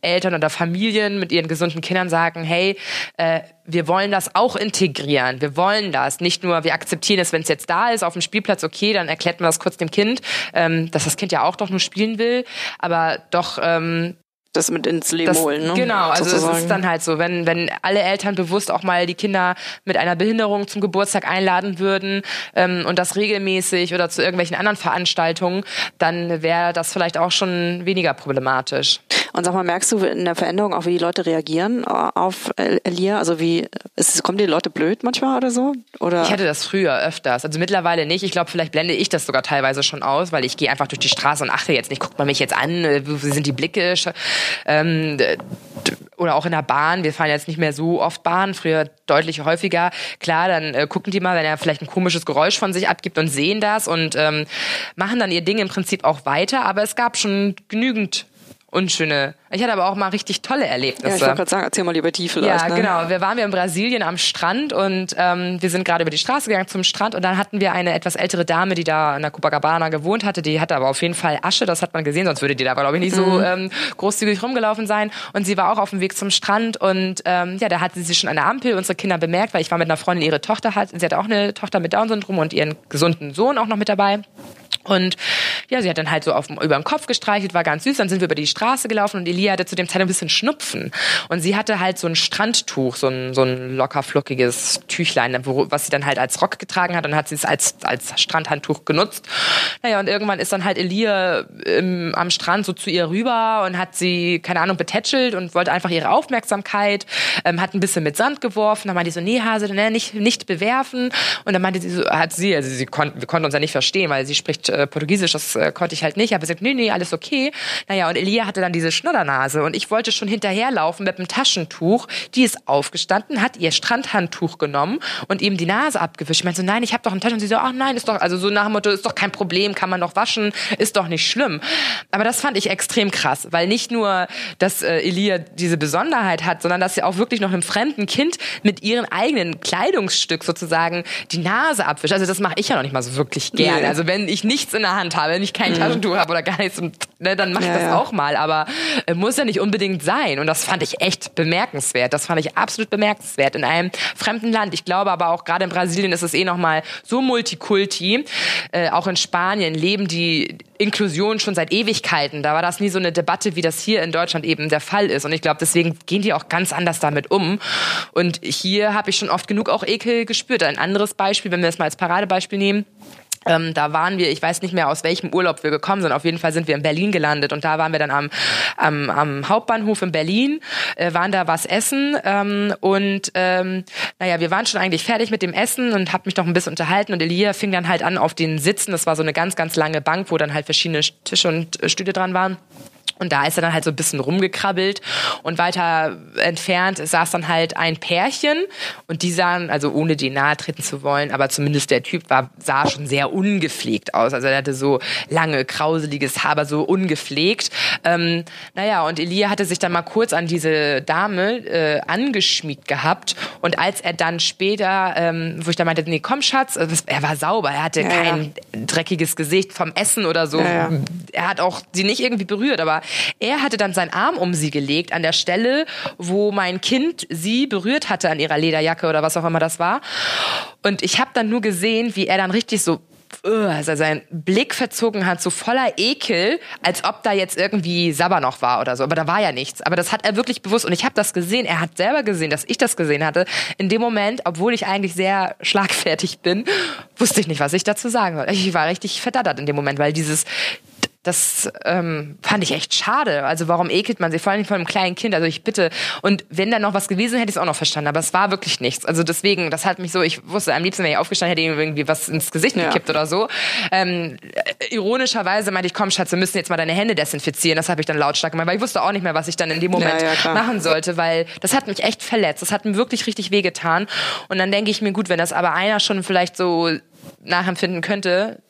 Eltern oder Familien mit ihren gesunden Kindern sagen, hey, äh, wir wollen das auch integrieren. Wir wollen das. Nicht nur, wir akzeptieren es, wenn es jetzt da ist, auf dem Spielplatz, okay, dann erklärt man das kurz dem Kind, ähm, dass das Kind ja auch doch nur spielen will, aber doch ähm, das mit ins Leben das, holen. Ne? Genau, also Sozusagen. es ist dann halt so, wenn, wenn alle Eltern bewusst auch mal die Kinder mit einer Behinderung zum Geburtstag einladen würden ähm, und das regelmäßig oder zu irgendwelchen anderen Veranstaltungen, dann wäre das vielleicht auch schon weniger problematisch. Und sag mal, merkst du in der Veränderung auch, wie die Leute reagieren äh, auf Elia? Also wie, ist, kommen die Leute blöd manchmal oder so? Oder? Ich hatte das früher öfters, also mittlerweile nicht. Ich glaube, vielleicht blende ich das sogar teilweise schon aus, weil ich gehe einfach durch die Straße und achte jetzt nicht, guckt man mich jetzt an, äh, wie sind die Blicke? Ähm, oder auch in der Bahn. Wir fahren jetzt nicht mehr so oft Bahn, früher deutlich häufiger. Klar, dann äh, gucken die mal, wenn er vielleicht ein komisches Geräusch von sich abgibt und sehen das und ähm, machen dann ihr Ding im Prinzip auch weiter. Aber es gab schon genügend unschöne. Ich hatte aber auch mal richtig tolle Erlebnisse. Ja, ich wollte gerade sagen, erzähl mal über die vielleicht. Ja, ne? genau. Wir waren wir in Brasilien am Strand und ähm, wir sind gerade über die Straße gegangen zum Strand und dann hatten wir eine etwas ältere Dame, die da in der Copacabana gewohnt hatte. Die hatte aber auf jeden Fall Asche, das hat man gesehen, sonst würde die da, glaube ich, nicht so mhm. ähm, großzügig rumgelaufen sein. Und sie war auch auf dem Weg zum Strand und ähm, ja, da hatte sie schon an der Ampel unsere Kinder bemerkt, weil ich war mit einer Freundin, ihre Tochter hat, sie hatte auch eine Tochter mit Down-Syndrom und ihren gesunden Sohn auch noch mit dabei. Und ja, sie hat dann halt so auf, über den Kopf gestreichelt, war ganz süß. Dann sind wir über die Straße gelaufen und Elia hatte zu dem Zeitpunkt ein bisschen Schnupfen. Und sie hatte halt so ein Strandtuch, so ein, so ein locker flockiges Tüchlein, wo, was sie dann halt als Rock getragen hat und hat sie es als, als Strandhandtuch genutzt. Naja, und irgendwann ist dann halt Elia im, am Strand so zu ihr rüber und hat sie, keine Ahnung, betätschelt und wollte einfach ihre Aufmerksamkeit, ähm, hat ein bisschen mit Sand geworfen. Dann meinte ich so, nee, Hase, ne, nicht, nicht bewerfen. Und dann meinte sie so, hat sie, also sie konnten, wir konnten uns ja nicht verstehen, weil sie spricht äh, Portugiesisch, das äh, konnte ich halt nicht. Aber sie sagt, nee, nee, alles okay. Naja, und Elia hatte dann diese Schnuddernase und ich wollte schon hinterherlaufen mit einem Taschentuch. Die ist aufgestanden, hat ihr Strandhandtuch genommen und ihm die Nase abgewischt. Ich meinte so, nein, ich habe doch ein Taschentuch. Und sie so, ach nein, ist doch, also so nach dem Motto, ist doch kein Problem, kann man doch waschen, ist doch nicht schlimm. Aber das fand ich extrem krass, weil nicht nur, dass äh, Elia diese Besonderheit hat, sondern dass sie auch wirklich noch einem fremden Kind mit ihrem eigenen Kleidungsstück sozusagen die Nase abwischt. Also das mache ich ja noch nicht mal so wirklich gerne. Also wenn ich nicht nichts in der Hand habe, wenn ich kein mhm. Taschentuch habe oder gar nichts, ne, dann mach ja, das ja. auch mal. Aber äh, muss ja nicht unbedingt sein. Und das fand ich echt bemerkenswert. Das fand ich absolut bemerkenswert in einem fremden Land. Ich glaube aber auch gerade in Brasilien ist es eh noch mal so multikulti. Äh, auch in Spanien leben die Inklusion schon seit Ewigkeiten. Da war das nie so eine Debatte, wie das hier in Deutschland eben der Fall ist. Und ich glaube, deswegen gehen die auch ganz anders damit um. Und hier habe ich schon oft genug auch Ekel gespürt. Ein anderes Beispiel, wenn wir das mal als Paradebeispiel nehmen. Ähm, da waren wir, ich weiß nicht mehr aus welchem Urlaub wir gekommen sind, auf jeden Fall sind wir in Berlin gelandet und da waren wir dann am, am, am Hauptbahnhof in Berlin, äh, waren da was essen ähm, und ähm, naja, wir waren schon eigentlich fertig mit dem Essen und hab mich noch ein bisschen unterhalten und Elia fing dann halt an auf den Sitzen, das war so eine ganz, ganz lange Bank, wo dann halt verschiedene Tische und äh, Stühle dran waren. Und da ist er dann halt so ein bisschen rumgekrabbelt und weiter entfernt saß dann halt ein Pärchen und die sahen, also ohne die nahe treten zu wollen, aber zumindest der Typ war, sah schon sehr ungepflegt aus. Also er hatte so lange, krauseliges Haar, aber so ungepflegt. Ähm, naja, und Elia hatte sich dann mal kurz an diese Dame äh, angeschmiegt gehabt und als er dann später, ähm, wo ich dann meinte, nee, komm Schatz, er war sauber, er hatte ja, kein ja. dreckiges Gesicht vom Essen oder so. Ja, er hat auch sie nicht irgendwie berührt, aber er hatte dann seinen Arm um sie gelegt an der Stelle, wo mein Kind sie berührt hatte an ihrer Lederjacke oder was auch immer das war. Und ich habe dann nur gesehen, wie er dann richtig so also seinen Blick verzogen hat, so voller Ekel, als ob da jetzt irgendwie Sabber noch war oder so. Aber da war ja nichts. Aber das hat er wirklich bewusst. Und ich habe das gesehen. Er hat selber gesehen, dass ich das gesehen hatte. In dem Moment, obwohl ich eigentlich sehr schlagfertig bin, wusste ich nicht, was ich dazu sagen soll. Ich war richtig verdattert in dem Moment, weil dieses das ähm, fand ich echt schade. Also warum ekelt man sich? Vor allem von einem kleinen Kind. Also ich bitte. Und wenn da noch was gewesen, hätte ich es auch noch verstanden. Aber es war wirklich nichts. Also deswegen, das hat mich so, ich wusste, am liebsten, wenn ich aufgestanden hätte, irgendwie was ins Gesicht ja. gekippt oder so. Ähm, ironischerweise meinte ich, komm Schatz, wir müssen jetzt mal deine Hände desinfizieren. Das habe ich dann lautstark gemacht, weil ich wusste auch nicht mehr, was ich dann in dem Moment ja, ja, machen sollte, weil das hat mich echt verletzt. Das hat mir wirklich richtig wehgetan. Und dann denke ich mir, gut, wenn das aber einer schon vielleicht so nachempfinden könnte,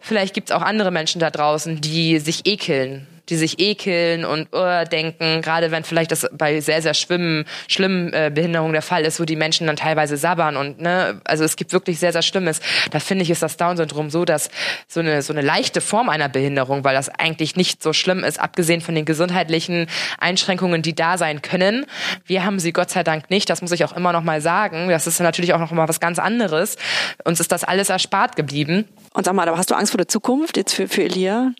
vielleicht gibt es auch andere Menschen da draußen, die sich ekeln die sich ekeln und uh, denken, gerade wenn vielleicht das bei sehr, sehr schwimmen, schlimmen äh, Behinderungen der Fall ist, wo die Menschen dann teilweise sabbern und ne, also es gibt wirklich sehr, sehr Schlimmes. Da finde ich, ist das Down-Syndrom so, dass so eine, so eine leichte Form einer Behinderung, weil das eigentlich nicht so schlimm ist, abgesehen von den gesundheitlichen Einschränkungen, die da sein können. Wir haben sie Gott sei Dank nicht, das muss ich auch immer noch mal sagen. Das ist natürlich auch noch mal was ganz anderes. Uns ist das alles erspart geblieben. Und sag mal, aber hast du Angst vor der Zukunft jetzt für, für Elia?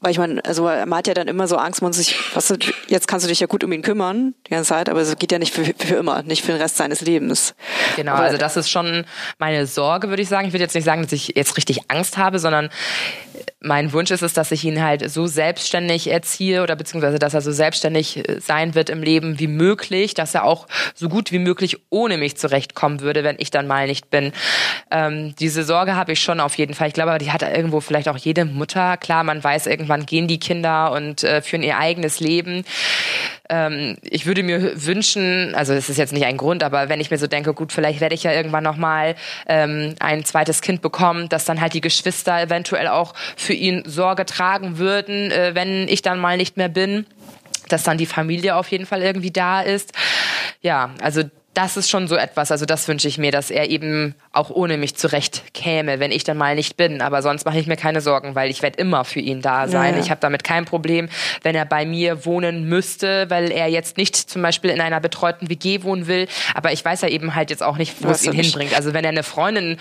Weil ich meine, also man hat ja dann immer so Angst, man sich, was, jetzt kannst du dich ja gut um ihn kümmern die ganze Zeit, aber es geht ja nicht für, für immer, nicht für den Rest seines Lebens. Genau, aber, also das ist schon meine Sorge, würde ich sagen. Ich würde jetzt nicht sagen, dass ich jetzt richtig Angst habe, sondern mein Wunsch ist es, dass ich ihn halt so selbstständig erziehe oder beziehungsweise, dass er so selbstständig äh, sein wird im Leben wie möglich, dass er auch so gut wie möglich ohne mich zurechtkommen würde, wenn ich dann mal nicht bin. Ähm, diese Sorge habe ich schon auf jeden Fall. Ich glaube, die hat irgendwo vielleicht auch jede Mutter. Klar, man weiß, irgendwann gehen die Kinder und äh, führen ihr eigenes Leben ähm, ich würde mir wünschen, also es ist jetzt nicht ein Grund, aber wenn ich mir so denke, gut, vielleicht werde ich ja irgendwann nochmal ähm, ein zweites Kind bekommen, dass dann halt die Geschwister eventuell auch für ihn Sorge tragen würden, äh, wenn ich dann mal nicht mehr bin dass dann die Familie auf jeden Fall irgendwie da ist. Ja, also das ist schon so etwas, also das wünsche ich mir, dass er eben auch ohne mich zurecht käme, wenn ich dann mal nicht bin. Aber sonst mache ich mir keine Sorgen, weil ich werde immer für ihn da sein. Ja, ja. Ich habe damit kein Problem, wenn er bei mir wohnen müsste, weil er jetzt nicht zum Beispiel in einer betreuten WG wohnen will. Aber ich weiß ja eben halt jetzt auch nicht, wo es ihn hinbringt. Also wenn er eine Freundin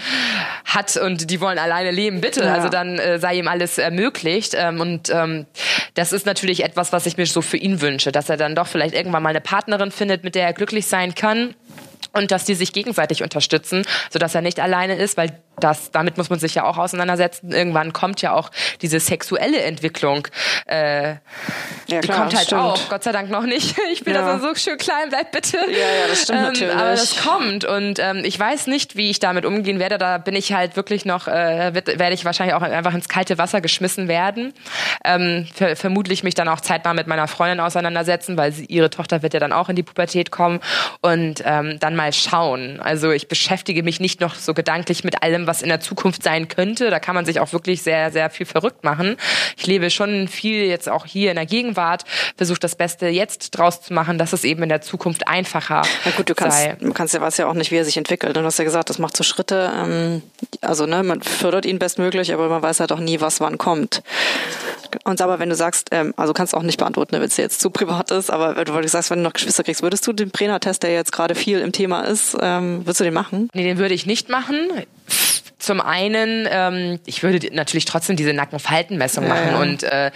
hat und die wollen alleine leben, bitte. Ja. Also dann äh, sei ihm alles ermöglicht. Ähm, und ähm, das ist natürlich etwas, was ich mir so für ihn wünsche, dass er dann doch vielleicht irgendwann mal eine Partnerin findet, mit der er glücklich sein kann und dass die sich gegenseitig unterstützen, sodass er nicht alleine ist, weil das, damit muss man sich ja auch auseinandersetzen. Irgendwann kommt ja auch diese sexuelle Entwicklung. Äh, ja, die klar, kommt halt stimmt. auch. Gott sei Dank noch nicht. Ich bin ja. da so schön klein, bleib bitte. Ja, ja, das stimmt ähm, natürlich. Aber das kommt und ähm, ich weiß nicht, wie ich damit umgehen werde. Da bin ich halt wirklich noch, äh, wird, werde ich wahrscheinlich auch einfach ins kalte Wasser geschmissen werden. Ähm, ver vermutlich mich dann auch zeitnah mit meiner Freundin auseinandersetzen, weil sie, ihre Tochter wird ja dann auch in die Pubertät kommen und ähm, dann mal schauen. Also ich beschäftige mich nicht noch so gedanklich mit allem, was in der Zukunft sein könnte. Da kann man sich auch wirklich sehr, sehr viel verrückt machen. Ich lebe schon viel jetzt auch hier in der Gegenwart, versuche das Beste jetzt draus zu machen, dass es eben in der Zukunft einfacher ja gut, du kannst, sei. du kannst ja was ja auch nicht, wie er sich entwickelt. Du hast ja gesagt, das macht so Schritte. Ähm, also ne, man fördert ihn bestmöglich, aber man weiß halt auch nie, was wann kommt. Und aber wenn du sagst, ähm, also kannst auch nicht beantworten, wenn es jetzt zu privat ist, aber wenn du, wenn du sagst, wenn du noch Geschwister kriegst, würdest du den Brenner-Test, der jetzt gerade viel im Thema ist, ähm, würdest du den machen? Nee, den würde ich nicht machen. Zum einen, ähm, ich würde natürlich trotzdem diese Nackenfaltenmessung Ja, machen und äh,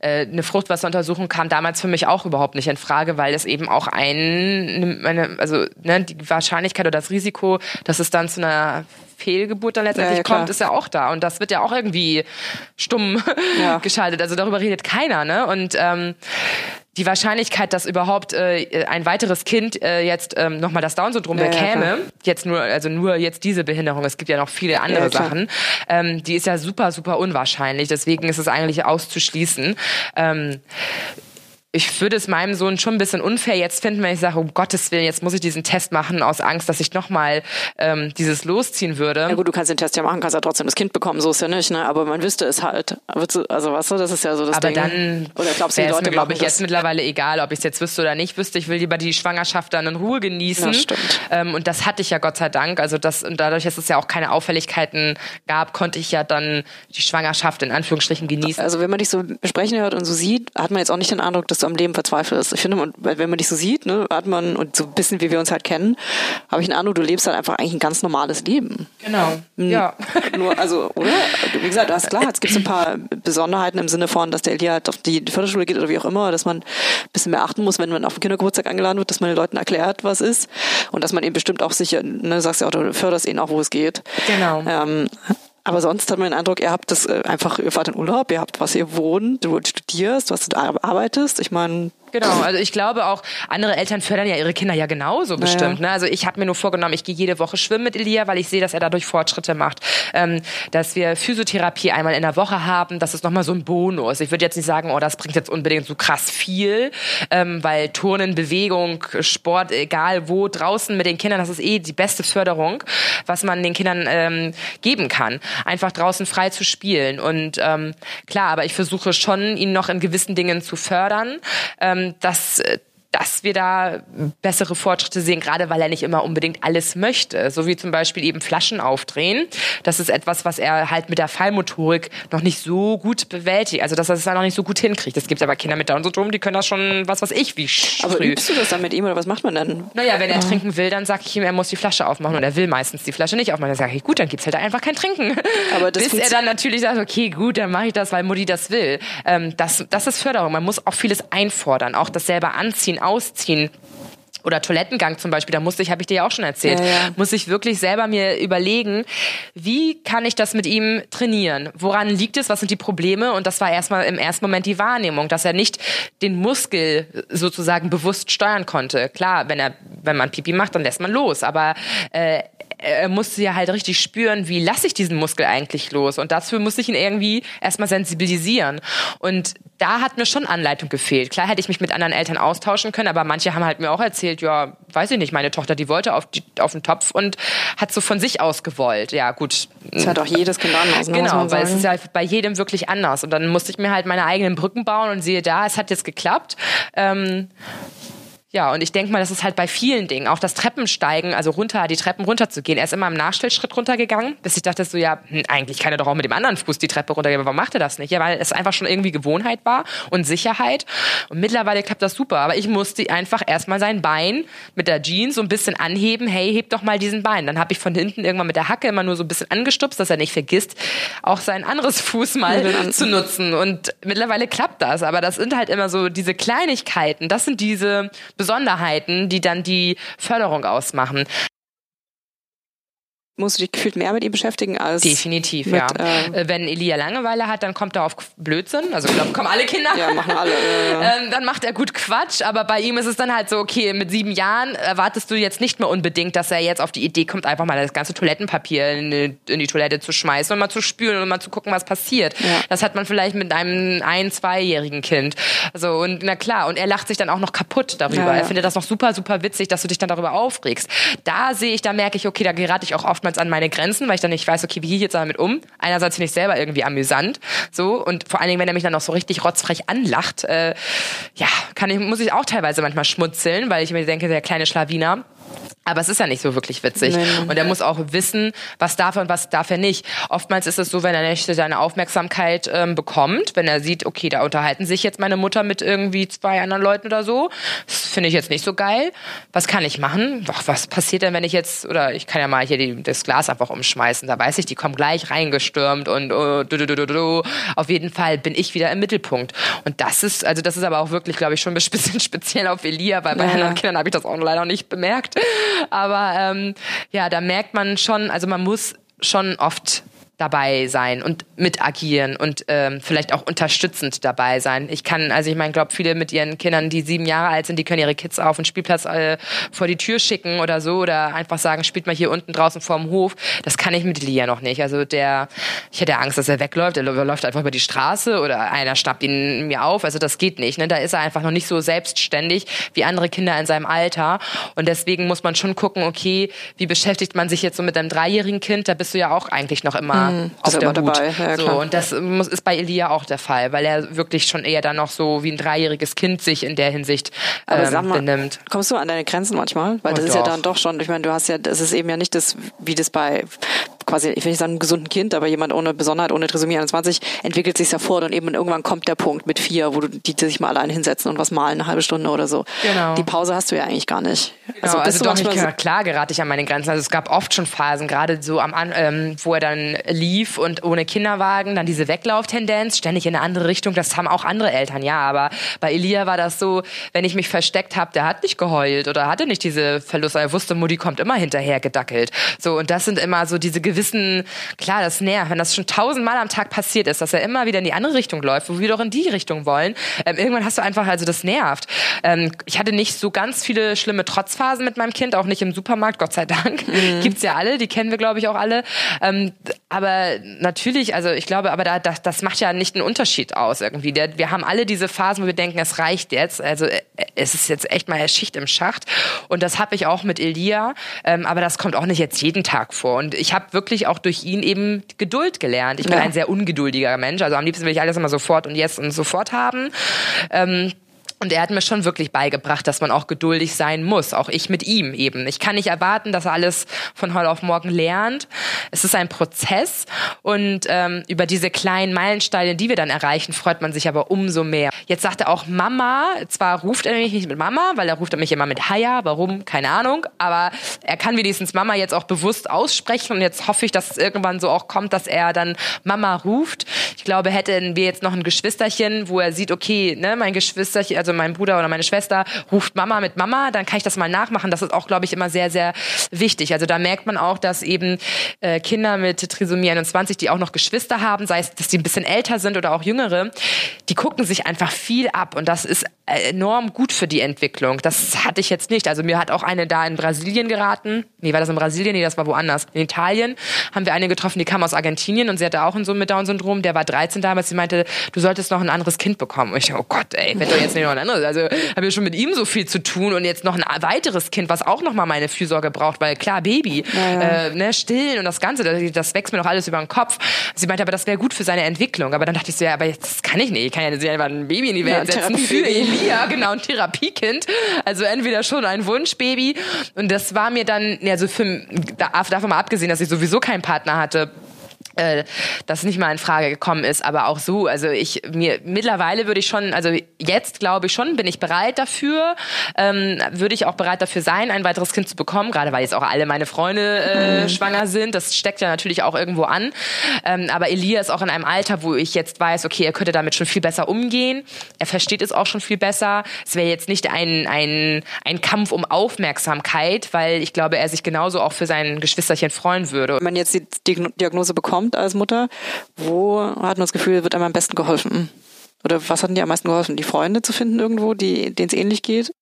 äh, eine Fruchtwasseruntersuchung kam damals für mich auch überhaupt nicht in Frage, weil es eben auch ein, eine, also ne, die Wahrscheinlichkeit oder das Risiko, dass es dann zu einer Fehlgeburt dann letztendlich Ja, ja, kommt, ist ja auch da und das wird ja auch irgendwie stumm Ja. geschaltet. Also darüber redet keiner, ne? Und ähm, die Wahrscheinlichkeit, dass überhaupt äh, ein weiteres Kind äh, jetzt ähm, nochmal das Down-Syndrom Ja, ja, bekäme, klar. jetzt nur, also nur jetzt diese Behinderung, es gibt ja noch viele andere Ja. Sachen, ähm, die ist ja super, super unwahrscheinlich. Deswegen ist es eigentlich auszuschließen. Ähm, ich würde es meinem Sohn schon ein bisschen unfair jetzt finden, wenn ich sage, um Gottes Willen, jetzt muss ich diesen Test machen aus Angst, dass ich nochmal ähm, dieses losziehen würde. Ja gut, du kannst den Test ja machen, kannst ja trotzdem das Kind bekommen, so ist ja nicht, ne? Aber man wüsste es halt. Also weißt du, das ist ja so das Aber Ding. dann oder glaubst du, die Leute mir, glaube ich, das? jetzt mittlerweile egal, ob ich es jetzt wüsste oder nicht wüsste. Ich will lieber die Schwangerschaft dann in Ruhe genießen. Das stimmt. Ähm, und das hatte ich ja Gott sei Dank. Also das, und dadurch, dass es ja auch keine Auffälligkeiten gab, konnte ich ja dann die Schwangerschaft in Anführungsstrichen genießen. Also wenn man dich so sprechen hört und so sieht, hat man jetzt auch nicht den Eindruck, dass du am Leben verzweifelst. Ich finde, wenn man dich so sieht, ne, hat man, und so ein bisschen wie wir uns halt kennen, habe ich den Eindruck, du lebst halt einfach eigentlich ein ganz normales Leben. Genau. Hm. Ja. Nur, also, oder? Wie gesagt, du hast klar, es gibt so ein paar Besonderheiten im Sinne von, dass der Elia halt auf die Förderschule geht oder wie auch immer, dass man ein bisschen mehr achten muss, wenn man auf den Kindergeburtstag eingeladen wird, dass man den Leuten erklärt, was ist. Und dass man eben bestimmt auch sicher, ne, du sagst ja auch, du förderst ihn auch, wo es geht. Genau. Ähm, aber sonst hat man den Eindruck, ihr habt das äh, einfach, ihr fahrt in Urlaub, ihr habt, was ihr wohnt, du studierst, was du arbeitest. Ich meine, Genau, also ich glaube auch, andere Eltern fördern ja ihre Kinder ja genauso bestimmt. Ne? Also ich habe mir nur vorgenommen, ich gehe jede Woche schwimmen mit Elia, weil ich sehe, dass er dadurch Fortschritte macht. Ähm, dass wir Physiotherapie einmal in der Woche haben, das ist nochmal so ein Bonus. Ich würde jetzt nicht sagen, oh, das bringt jetzt unbedingt so krass viel, ähm, weil Turnen, Bewegung, Sport, egal wo, draußen mit den Kindern, das ist eh die beste Förderung, was man den Kindern ähm, geben kann. Einfach draußen frei zu spielen. Und ähm, klar, aber ich versuche schon, ihn noch in gewissen Dingen zu fördern. Ähm, dass äh, dass wir da bessere Fortschritte sehen, gerade weil er nicht immer unbedingt alles möchte. So wie zum Beispiel eben Flaschen aufdrehen. Das ist etwas, was er halt mit der Fallmotorik noch nicht so gut bewältigt. Also, dass er es dann noch nicht so gut hinkriegt. Es gibt aber Kinder mit Down-Syndrom, die können das schon, was weiß ich, wie aber früh. übst du das dann mit ihm oder was macht man dann? Naja, wenn er trinken will, dann sage ich ihm, er muss die Flasche aufmachen. Und er will meistens die Flasche nicht aufmachen. Dann sage ich, gut, dann gibt's halt einfach kein Trinken. Aber das Bis er dann natürlich sagt, okay, gut, dann mache ich das, weil Mutti das will. Ähm, das, das ist Förderung. Man muss auch vieles einfordern. Auch das selber anziehen, ausziehen. Oder Toilettengang zum Beispiel, da musste ich, habe ich dir ja auch schon erzählt, Ja, ja. muss ich wirklich selber mir überlegen, wie kann ich das mit ihm trainieren? Woran liegt es? Was sind die Probleme? Und das war erstmal im ersten Moment die Wahrnehmung, dass er nicht den Muskel sozusagen bewusst steuern konnte. Klar, wenn er, wenn man Pipi macht, dann lässt man los, aber äh, er musste ja halt richtig spüren, wie lasse ich diesen Muskel eigentlich los? Und dazu musste ich ihn irgendwie erstmal sensibilisieren. Und da hat mir schon Anleitung gefehlt. Klar hätte ich mich mit anderen Eltern austauschen können, aber manche haben halt mir auch erzählt, ja, weiß ich nicht, meine Tochter, die wollte auf, die, auf den Topf und hat so von sich aus gewollt. Ja, gut. Das hat auch jedes Kind anders. ne, Genau, weil es ist ja bei jedem wirklich anders. Und dann musste ich mir halt meine eigenen Brücken bauen und sehe da, es hat jetzt geklappt. Ähm, ja, und ich denke mal, das ist halt bei vielen Dingen. Auch das Treppensteigen, also runter, die Treppen runterzugehen. Er ist immer im Nachstellschritt runtergegangen, bis ich dachte so, ja, hm, eigentlich kann er doch auch mit dem anderen Fuß die Treppe runtergehen. Aber warum macht er das nicht? Ja, weil es einfach schon irgendwie Gewohnheit war und Sicherheit. Und mittlerweile klappt das super. Aber ich musste einfach erstmal sein Bein mit der Jeans so ein bisschen anheben. Hey, heb doch mal diesen Bein. Dann habe ich von hinten irgendwann mit der Hacke immer nur so ein bisschen angestupst, dass er nicht vergisst, auch sein anderes Fuß mal zu nutzen. Und mittlerweile klappt das. Aber das sind halt immer so diese Kleinigkeiten. Das sind diese Besonderheiten, die dann die Förderung ausmachen. Musst du dich gefühlt mehr mit ihm beschäftigen als Definitiv, mit, ja. ähm, Äh, Wenn Elia Langeweile hat, dann kommt er auf Blödsinn. Also ich glaube, kommen alle Kinder. Ja, machen alle. Äh, Ähm, dann macht er gut Quatsch, aber bei ihm ist es dann halt so, okay, mit sieben Jahren erwartest du jetzt nicht mehr unbedingt, dass er jetzt auf die Idee kommt, einfach mal das ganze Toilettenpapier in die, in die Toilette zu schmeißen und mal zu spülen und mal zu gucken, was passiert. Ja. Das hat man vielleicht mit einem ein-, zweijährigen Kind. Also, und na klar, und er lacht sich dann auch noch kaputt darüber. Ja, ja. Er findet das noch super, super witzig, dass du dich dann darüber aufregst. Da sehe ich, da merke ich, okay, da gerate ich auch oft oftmals an meine Grenzen, weil ich dann nicht weiß, okay, wie gehe ich jetzt damit um? Einerseits finde ich selber irgendwie amüsant, so und vor allen Dingen, wenn er mich dann noch so richtig rotzfrech anlacht, äh, ja, kann ich, muss ich auch teilweise manchmal schmutzeln, weil ich mir denke, der kleine Schlawiner. Aber es ist ja nicht so wirklich witzig. Nein. Und er muss auch wissen, was darf er und was darf er nicht. Oftmals ist es so, wenn er nicht seine Aufmerksamkeit ähm, bekommt, wenn er sieht, okay, da unterhalten sich jetzt meine Mutter mit irgendwie zwei anderen Leuten oder so. Das finde ich jetzt nicht so geil. Was kann ich machen? Doch, was passiert denn, wenn ich jetzt, oder ich kann ja mal hier die, das Glas einfach umschmeißen. Da weiß ich, die kommen gleich reingestürmt und du, du, du, du, du. auf jeden Fall bin ich wieder im Mittelpunkt. Und das ist, also das ist aber auch wirklich, glaube ich, schon ein bisschen speziell auf Elia, weil bei ja. anderen Kindern habe ich das auch leider nicht bemerkt. Aber ähm, ja, da merkt man schon, also man muss schon oft dabei sein und mit agieren und ähm, vielleicht auch unterstützend dabei sein. Ich kann, also ich meine, glaube viele mit ihren Kindern, die sieben Jahre alt sind, die können ihre Kids auf den Spielplatz äh, vor die Tür schicken oder so oder einfach sagen, spielt mal hier unten draußen vorm Hof. Das kann ich mit Lia noch nicht. Also der, ich hätte Angst, dass er wegläuft. Er läuft einfach über die Straße oder einer schnappt ihn mir auf. Also das geht nicht. Ne? Da ist er einfach noch nicht so selbstständig wie andere Kinder in seinem Alter. Und deswegen muss man schon gucken, okay, wie beschäftigt man sich jetzt so mit einem dreijährigen Kind? Da bist du ja auch eigentlich noch immer mhm, auf der Hut. dabei. Ja, so, und das muss, ist bei Elia auch der Fall, weil er wirklich schon eher dann noch so wie ein dreijähriges Kind sich in der Hinsicht ähm, mal, benimmt. Kommst du an deine Grenzen manchmal? Weil oh, das ist doch. ja dann doch schon, ich meine, du hast ja, das ist eben ja nicht das, wie das bei quasi, ich will nicht sagen, gesunden Kind, aber jemand ohne Besonderheit, ohne Trisomie 21, entwickelt sich ja fort und eben irgendwann kommt der Punkt mit vier, wo du, die, die sich mal alleine hinsetzen und was malen, eine halbe Stunde oder so. Genau. Die Pause hast du ja eigentlich gar nicht. Genau, also, also doch, ich, so klar gerate ich an meine Grenzen. Also es gab oft schon Phasen, gerade so am, ähm, wo er dann lief und ohne Kinderwagen, dann diese Weglauftendenz, ständig in eine andere Richtung, das haben auch andere Eltern, ja, aber bei Elia war das so, wenn ich mich versteckt habe, der hat nicht geheult oder hatte nicht diese Verluste, er wusste, Mutti kommt immer hinterher gedackelt. So, und das sind immer so diese gewissen, klar, das nervt, wenn das schon tausendmal am Tag passiert ist, dass er immer wieder in die andere Richtung läuft, wo wir doch in die Richtung wollen, ähm, irgendwann hast du einfach, also das nervt. Ähm, ich hatte nicht so ganz viele schlimme Trotzphasen mit meinem Kind, auch nicht im Supermarkt, Gott sei Dank. Mhm. Gibt's ja alle, die kennen wir, glaube ich, auch alle. Ähm, aber natürlich, also ich glaube, aber da, das, das macht ja nicht einen Unterschied aus irgendwie. Der, wir haben alle diese Phasen, wo wir denken, es reicht jetzt. Also äh, es ist jetzt echt mal Schicht im Schacht. Und das habe ich auch mit Elia. Ähm, aber das kommt auch nicht jetzt jeden Tag vor. Und ich habe wirklich auch durch ihn eben Geduld gelernt. Ich bin ja. ein sehr ungeduldiger Mensch. Also am liebsten will ich alles immer sofort und jetzt und sofort haben. Ähm, und er hat mir schon wirklich beigebracht, dass man auch geduldig sein muss. Auch ich mit ihm eben. Ich kann nicht erwarten, dass er alles von heute auf morgen lernt. Es ist ein Prozess und ähm, über diese kleinen Meilensteine, die wir dann erreichen, freut man sich aber umso mehr. Jetzt sagt er auch Mama. Zwar ruft er mich nicht mit Mama, weil er ruft mich immer mit Haya. Warum? Keine Ahnung. Aber er kann wenigstens Mama jetzt auch bewusst aussprechen und jetzt hoffe ich, dass es irgendwann so auch kommt, dass er dann Mama ruft. Ich glaube, hätten wir jetzt noch ein Geschwisterchen, wo er sieht, okay, ne, mein Geschwisterchen, also also mein Bruder oder meine Schwester ruft Mama mit Mama, dann kann ich das mal nachmachen. Das ist auch, glaube ich, immer sehr, sehr wichtig. Also da merkt man auch, dass eben äh, Kinder mit Trisomie 21, die auch noch Geschwister haben, sei es, dass die ein bisschen älter sind oder auch jüngere, die gucken sich einfach viel ab und das ist enorm gut für die Entwicklung. Das hatte ich jetzt nicht. Also mir hat auch eine da in Brasilien geraten. Nee, war das in Brasilien? Nee, das war woanders. In Italien haben wir eine getroffen, die kam aus Argentinien und sie hatte auch einen Sohn mit Down-Syndrom. Der war 13 damals. Sie meinte, du solltest noch ein anderes Kind bekommen. Und ich, oh Gott, ey, wenn du jetzt nicht noch ein anderes. Also habe ich schon mit ihm so viel zu tun und jetzt noch ein weiteres Kind, was auch noch mal meine Fürsorge braucht, weil klar, Baby, ja, ja. Äh, ne, stillen und das Ganze, das, das wächst mir noch alles über den Kopf. Sie meinte, aber das wäre gut für seine Entwicklung. Aber dann dachte ich so, ja, aber jetzt das kann ich nicht. Ich kann ja nicht einfach ein Baby in die Welt ja, setzen für Elia, genau, ein Therapiekind. Also entweder schon ein Wunschbaby. Und das war mir dann, ja, so für, davon mal abgesehen, dass ich sowieso keinen Partner hatte, äh, das nicht mal in Frage gekommen ist, aber auch so, also ich mir mittlerweile würde ich schon, also jetzt glaube ich schon, bin ich bereit dafür, ähm, würde ich auch bereit dafür sein, ein weiteres Kind zu bekommen, gerade weil jetzt auch alle meine Freunde äh, mhm. schwanger sind, das steckt ja natürlich auch irgendwo an, ähm, aber Elia ist auch in einem Alter, wo ich jetzt weiß, okay, er könnte damit schon viel besser umgehen, er versteht es auch schon viel besser, es wäre jetzt nicht ein, ein, ein Kampf um Aufmerksamkeit, weil ich glaube, er sich genauso auch für sein Geschwisterchen freuen würde. Wenn man jetzt die Diagnose bekommt, kommt als Mutter, wo hat man das Gefühl, wird einem am besten geholfen? Oder was hat dir am meisten geholfen? Die Freunde zu finden irgendwo, denen es ähnlich geht?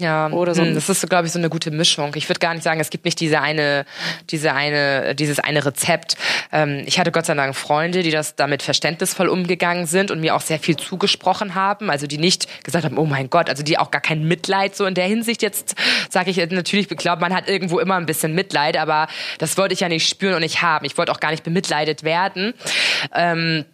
Ja, oder so. Hm, das ist, so, glaube ich, so eine gute Mischung. Ich würde gar nicht sagen, es gibt nicht diese eine, diese eine, dieses eine Rezept. Ähm, ich hatte Gott sei Dank Freunde, die das damit verständnisvoll umgegangen sind und mir auch sehr viel zugesprochen haben. Also die nicht gesagt haben, oh mein Gott, also die auch gar kein Mitleid so in der Hinsicht jetzt, sage ich natürlich, ich glaube, man hat irgendwo immer ein bisschen Mitleid, aber das wollte ich ja nicht spüren und nicht haben. Ich wollte auch gar nicht bemitleidet werden. Ähm,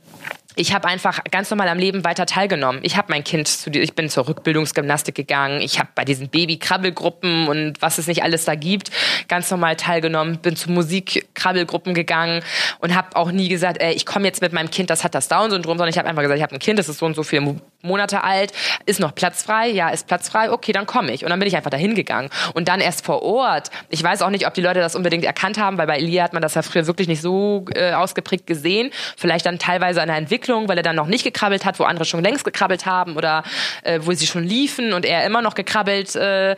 ich habe einfach ganz normal am Leben weiter teilgenommen. Ich habe mein Kind zu ich bin zur Rückbildungsgymnastik gegangen. Ich habe bei diesen Baby-Krabbelgruppen und was es nicht alles da gibt, ganz normal teilgenommen. Bin zu Musik-Krabbelgruppen gegangen und habe auch nie gesagt, ey, ich komme jetzt mit meinem Kind, das hat das Down-Syndrom, sondern ich habe einfach gesagt, ich habe ein Kind, das ist so und so viele Monate alt, ist noch platzfrei, ja, ist platzfrei, okay, dann komme ich. Und dann bin ich einfach dahin gegangen. Und dann erst vor Ort. Ich weiß auch nicht, ob die Leute das unbedingt erkannt haben, weil bei Elia hat man das ja früher wirklich nicht so äh, ausgeprägt gesehen. Vielleicht dann teilweise an der Entwicklung weil er dann noch nicht gekrabbelt hat, wo andere schon längst gekrabbelt haben oder äh, wo sie schon liefen und er immer noch gekrabbelt, äh,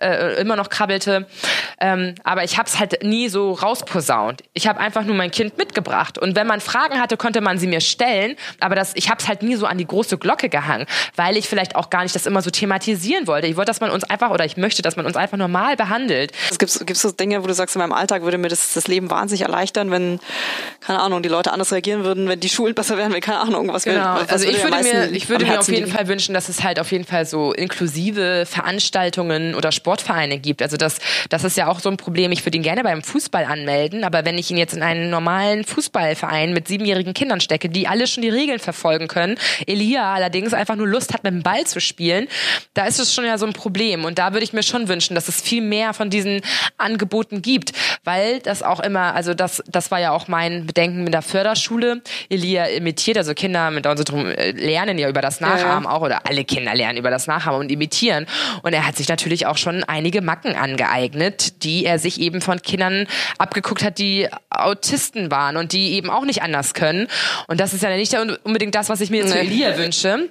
äh, immer noch krabbelte. Ähm, aber ich habe es halt nie so rausposaunt. Ich habe einfach nur mein Kind mitgebracht und wenn man Fragen hatte, konnte man sie mir stellen. Aber das, ich habe es halt nie so an die große Glocke gehangen, weil ich vielleicht auch gar nicht das immer so thematisieren wollte. Ich wollte, dass man uns einfach oder ich möchte, dass man uns einfach normal behandelt. Es gibt gibt's so Dinge, wo du sagst, in meinem Alltag würde mir das, das Leben wahnsinnig erleichtern, wenn keine Ahnung die Leute anders reagieren würden, wenn die Schulen besser wären, wenn keine Ahnung, was genau. will, was Also ich würde mir, ich würde mir auf jeden liegen? Fall wünschen, dass es halt auf jeden Fall so inklusive Veranstaltungen oder Sportvereine gibt. Also das, das ist ja auch so ein Problem. Ich würde ihn gerne beim Fußball anmelden, aber wenn ich ihn jetzt in einen normalen Fußballverein mit siebenjährigen Kindern stecke, die alle schon die Regeln verfolgen können, Elia allerdings einfach nur Lust hat, mit dem Ball zu spielen, da ist es schon ja so ein Problem. Und da würde ich mir schon wünschen, dass es viel mehr von diesen Angeboten gibt, weil das auch immer, also das, das war ja auch mein Bedenken mit der Förderschule. Elia imitiert also Kinder mit Down-Syndrom äh, lernen ja über das Nachahmen ja. auch oder alle Kinder lernen über das Nachahmen und imitieren. Und er hat sich natürlich auch schon einige Macken angeeignet, die er sich eben von Kindern abgeguckt hat, die Autisten waren und die eben auch nicht anders können. Und das ist ja nicht unbedingt das, was ich mir jetzt nee. für Elia wünsche.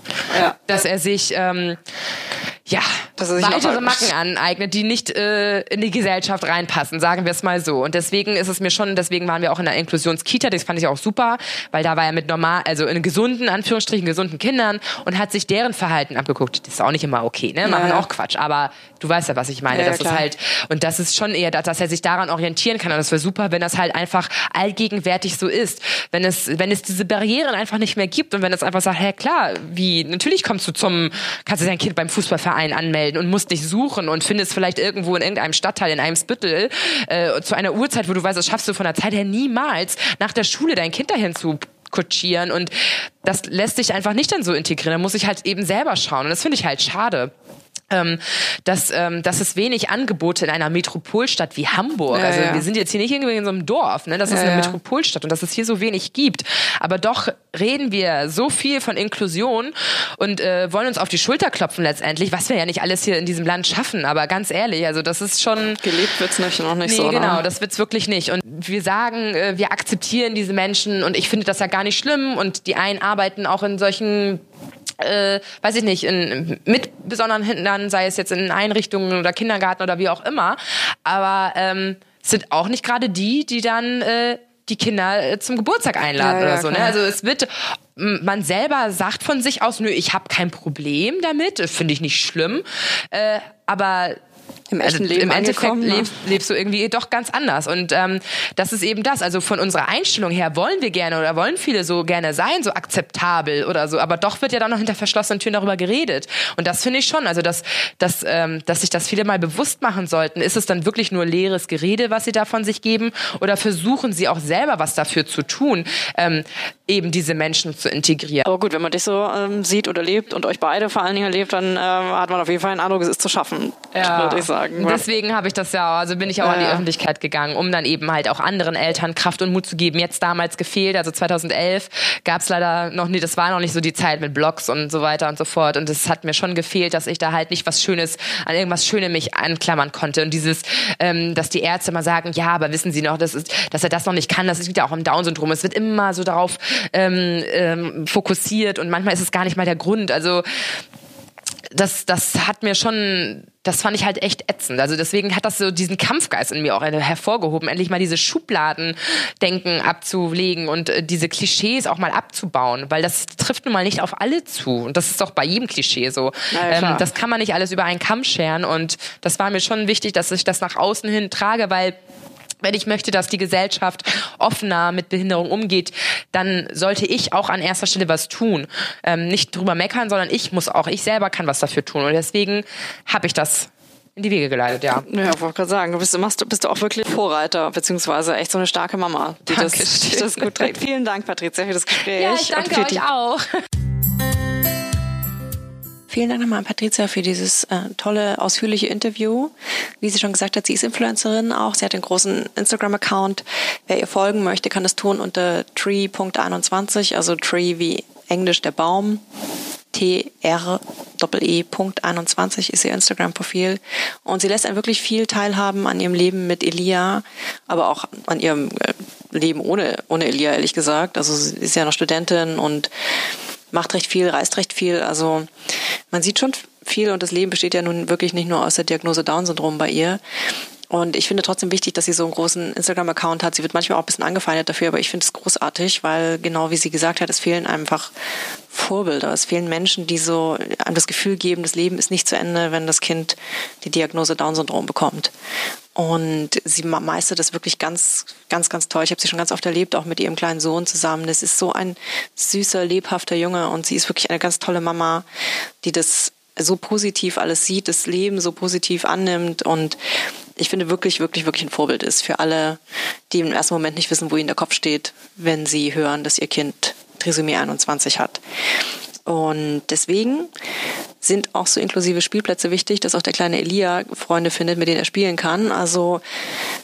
Ja. Dass er sich ähm, ja, weitere Macken aneignet, die nicht äh, in die Gesellschaft reinpassen, sagen wir es mal so. Und deswegen ist es mir schon, deswegen waren wir auch in der Inklusionskita, das fand ich auch super, weil da war er mit normal, also in gesunden, Anführungsstrichen, gesunden Kindern und hat sich deren Verhalten abgeguckt. Das ist auch nicht immer okay, ne? Machen ja. auch Quatsch. Aber du weißt ja, was ich meine. Ja, das ist halt, und das ist schon eher, dass er sich daran orientieren kann. Und das wäre super, wenn das halt einfach allgegenwärtig so ist. Wenn es, wenn es diese Barrieren einfach nicht mehr gibt und wenn es einfach sagt, hä, klar, wie, natürlich kommst du zum, kannst du dein Kind beim Fußballverein anmelden und musst dich suchen und findest vielleicht irgendwo in irgendeinem Stadtteil, in einem Spittel, äh, zu einer Uhrzeit, wo du weißt, das schaffst du von der Zeit her niemals, nach der Schule dein Kind dahin zu kutschieren. Und das lässt sich einfach nicht dann so integrieren. Da muss ich halt eben selber schauen. Und das finde ich halt schade ähm, dass, ähm, dass es wenig Angebote in einer Metropolstadt wie Hamburg. Ja, also ja. wir sind jetzt hier nicht irgendwie in so einem Dorf, ne? Das ist ja, eine Metropolstadt und dass es hier so wenig gibt. Aber doch reden wir so viel von Inklusion und äh, wollen uns auf die Schulter klopfen letztendlich, was wir ja nicht alles hier in diesem Land schaffen. Aber ganz ehrlich, also das ist schon gelebt wird's nicht noch nicht nee, so. Genau, ne? das wird's wirklich nicht. Und wir sagen, äh, wir akzeptieren diese Menschen und ich finde das ja gar nicht schlimm. Und die einen arbeiten auch in solchen äh, weiß ich nicht, in, mit besonderen Hindern, sei es jetzt in Einrichtungen oder Kindergarten oder wie auch immer. Aber ähm, sind auch nicht gerade die, die dann äh, die Kinder äh, zum Geburtstag einladen ja, oder ja, so. Ne? Also es wird, man selber sagt von sich aus, nö, ich habe kein Problem damit, finde ich nicht schlimm. Äh, aber im also echten Leben Im Endeffekt ne? lebst, lebst, du irgendwie doch ganz anders. Und ähm, das ist eben das. Also von unserer Einstellung her wollen wir gerne oder wollen viele so gerne sein, so akzeptabel oder so. Aber doch wird ja dann noch hinter verschlossenen Türen darüber geredet. Und das finde ich schon. Also dass, dass, ähm, dass sich das viele mal bewusst machen sollten. Ist es dann wirklich nur leeres Gerede, was sie da von sich geben? Oder versuchen sie auch selber was dafür zu tun, ähm, eben diese Menschen zu integrieren? Aber gut, wenn man dich so ähm, sieht oder lebt und euch beide vor allen Dingen erlebt, dann ähm, hat man auf jeden Fall einen Eindruck, es ist zu schaffen, ja. würde ich sagen. Deswegen habe ich das ja, also bin ich auch ja. an die Öffentlichkeit gegangen, um dann eben halt auch anderen Eltern Kraft und Mut zu geben. Jetzt damals gefehlt, also 2011 gab es leider noch nie, das war noch nicht so die Zeit mit Blogs und so weiter und so fort. Und es hat mir schon gefehlt, dass ich da halt nicht was Schönes, an irgendwas Schönes mich anklammern konnte. Und dieses, ähm, dass die Ärzte immer sagen, ja, aber wissen Sie noch, das ist, dass er das noch nicht kann, das liegt ja auch im Down-Syndrom. Es wird immer so darauf ähm, ähm, fokussiert und manchmal ist es gar nicht mal der Grund. Also das, das hat mir schon das fand ich halt echt ätzend. Also deswegen hat das so diesen Kampfgeist in mir auch hervorgehoben, endlich mal diese Schubladendenken abzulegen und äh, diese Klischees auch mal abzubauen, weil das trifft nun mal nicht auf alle zu. Und das ist doch bei jedem Klischee so. Ja, ähm, das kann man nicht alles über einen Kamm scheren und das war mir schon wichtig, dass ich das nach außen hin trage, weil wenn ich möchte, dass die Gesellschaft offener mit Behinderung umgeht, dann sollte ich auch an erster Stelle was tun. Ähm, nicht drüber meckern, sondern ich muss auch, ich selber kann was dafür tun. Und deswegen habe ich das in die Wege geleitet, ja. Ja, wollte gerade sagen, du bist, machst, bist du auch wirklich Vorreiter, beziehungsweise echt so eine starke Mama, die das, die das gut trägt. Vielen Dank, Patricia, für das Gespräch. Ja, ich danke euch auch. Vielen Dank nochmal an Patricia für dieses äh, tolle, ausführliche Interview. Wie sie schon gesagt hat, sie ist Influencerin auch. Sie hat einen großen Instagram-Account. Wer ihr folgen möchte, kann das tun unter tree.21, also tree wie Englisch der Baum. TR-E.21 ist ihr Instagram-Profil. Und sie lässt einen wirklich viel teilhaben an ihrem Leben mit Elia, aber auch an ihrem äh, Leben ohne, ohne Elia, ehrlich gesagt. Also sie ist ja noch Studentin und macht recht viel, reist recht viel. Also man sieht schon viel und das Leben besteht ja nun wirklich nicht nur aus der Diagnose Down-Syndrom bei ihr. Und ich finde trotzdem wichtig, dass sie so einen großen Instagram-Account hat. Sie wird manchmal auch ein bisschen angefeindet dafür, aber ich finde es großartig, weil genau wie sie gesagt hat, es fehlen einfach Vorbilder. Es fehlen Menschen, die so einem das Gefühl geben, das Leben ist nicht zu Ende, wenn das Kind die Diagnose Down-Syndrom bekommt. Und sie meistert das wirklich ganz, ganz, ganz toll. Ich habe sie schon ganz oft erlebt, auch mit ihrem kleinen Sohn zusammen. Das ist so ein süßer, lebhafter Junge und sie ist wirklich eine ganz tolle Mama, die das so positiv alles sieht, das Leben so positiv annimmt und ich finde wirklich, wirklich, wirklich ein Vorbild ist für alle, die im ersten Moment nicht wissen, wo ihnen der Kopf steht, wenn sie hören, dass ihr Kind Trisomie 21 hat. Und deswegen sind auch so inklusive Spielplätze wichtig, dass auch der kleine Elia Freunde findet, mit denen er spielen kann. Also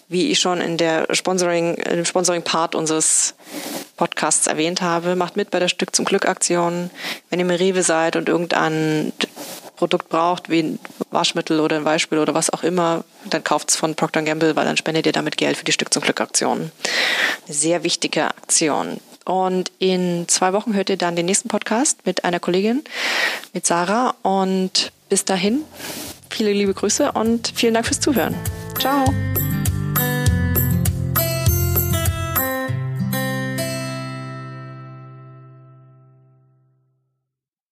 wie ich schon in der Sponsoring, im Sponsoring-Part unseres Podcasts erwähnt habe, macht mit bei der Stück zum Glück Aktion. Wenn ihr im Rewe seid und irgendein Produkt braucht, wie ein Waschmittel oder ein Beispiel oder was auch immer, dann kauft es von Procter Gamble, weil dann spendet ihr damit Geld für die Stück zum Glück Aktion. Eine sehr wichtige Aktion. Und in zwei Wochen hört ihr dann den nächsten Podcast mit einer Kollegin, mit Sarah. Und bis dahin, viele liebe Grüße und vielen Dank fürs Zuhören. Ciao.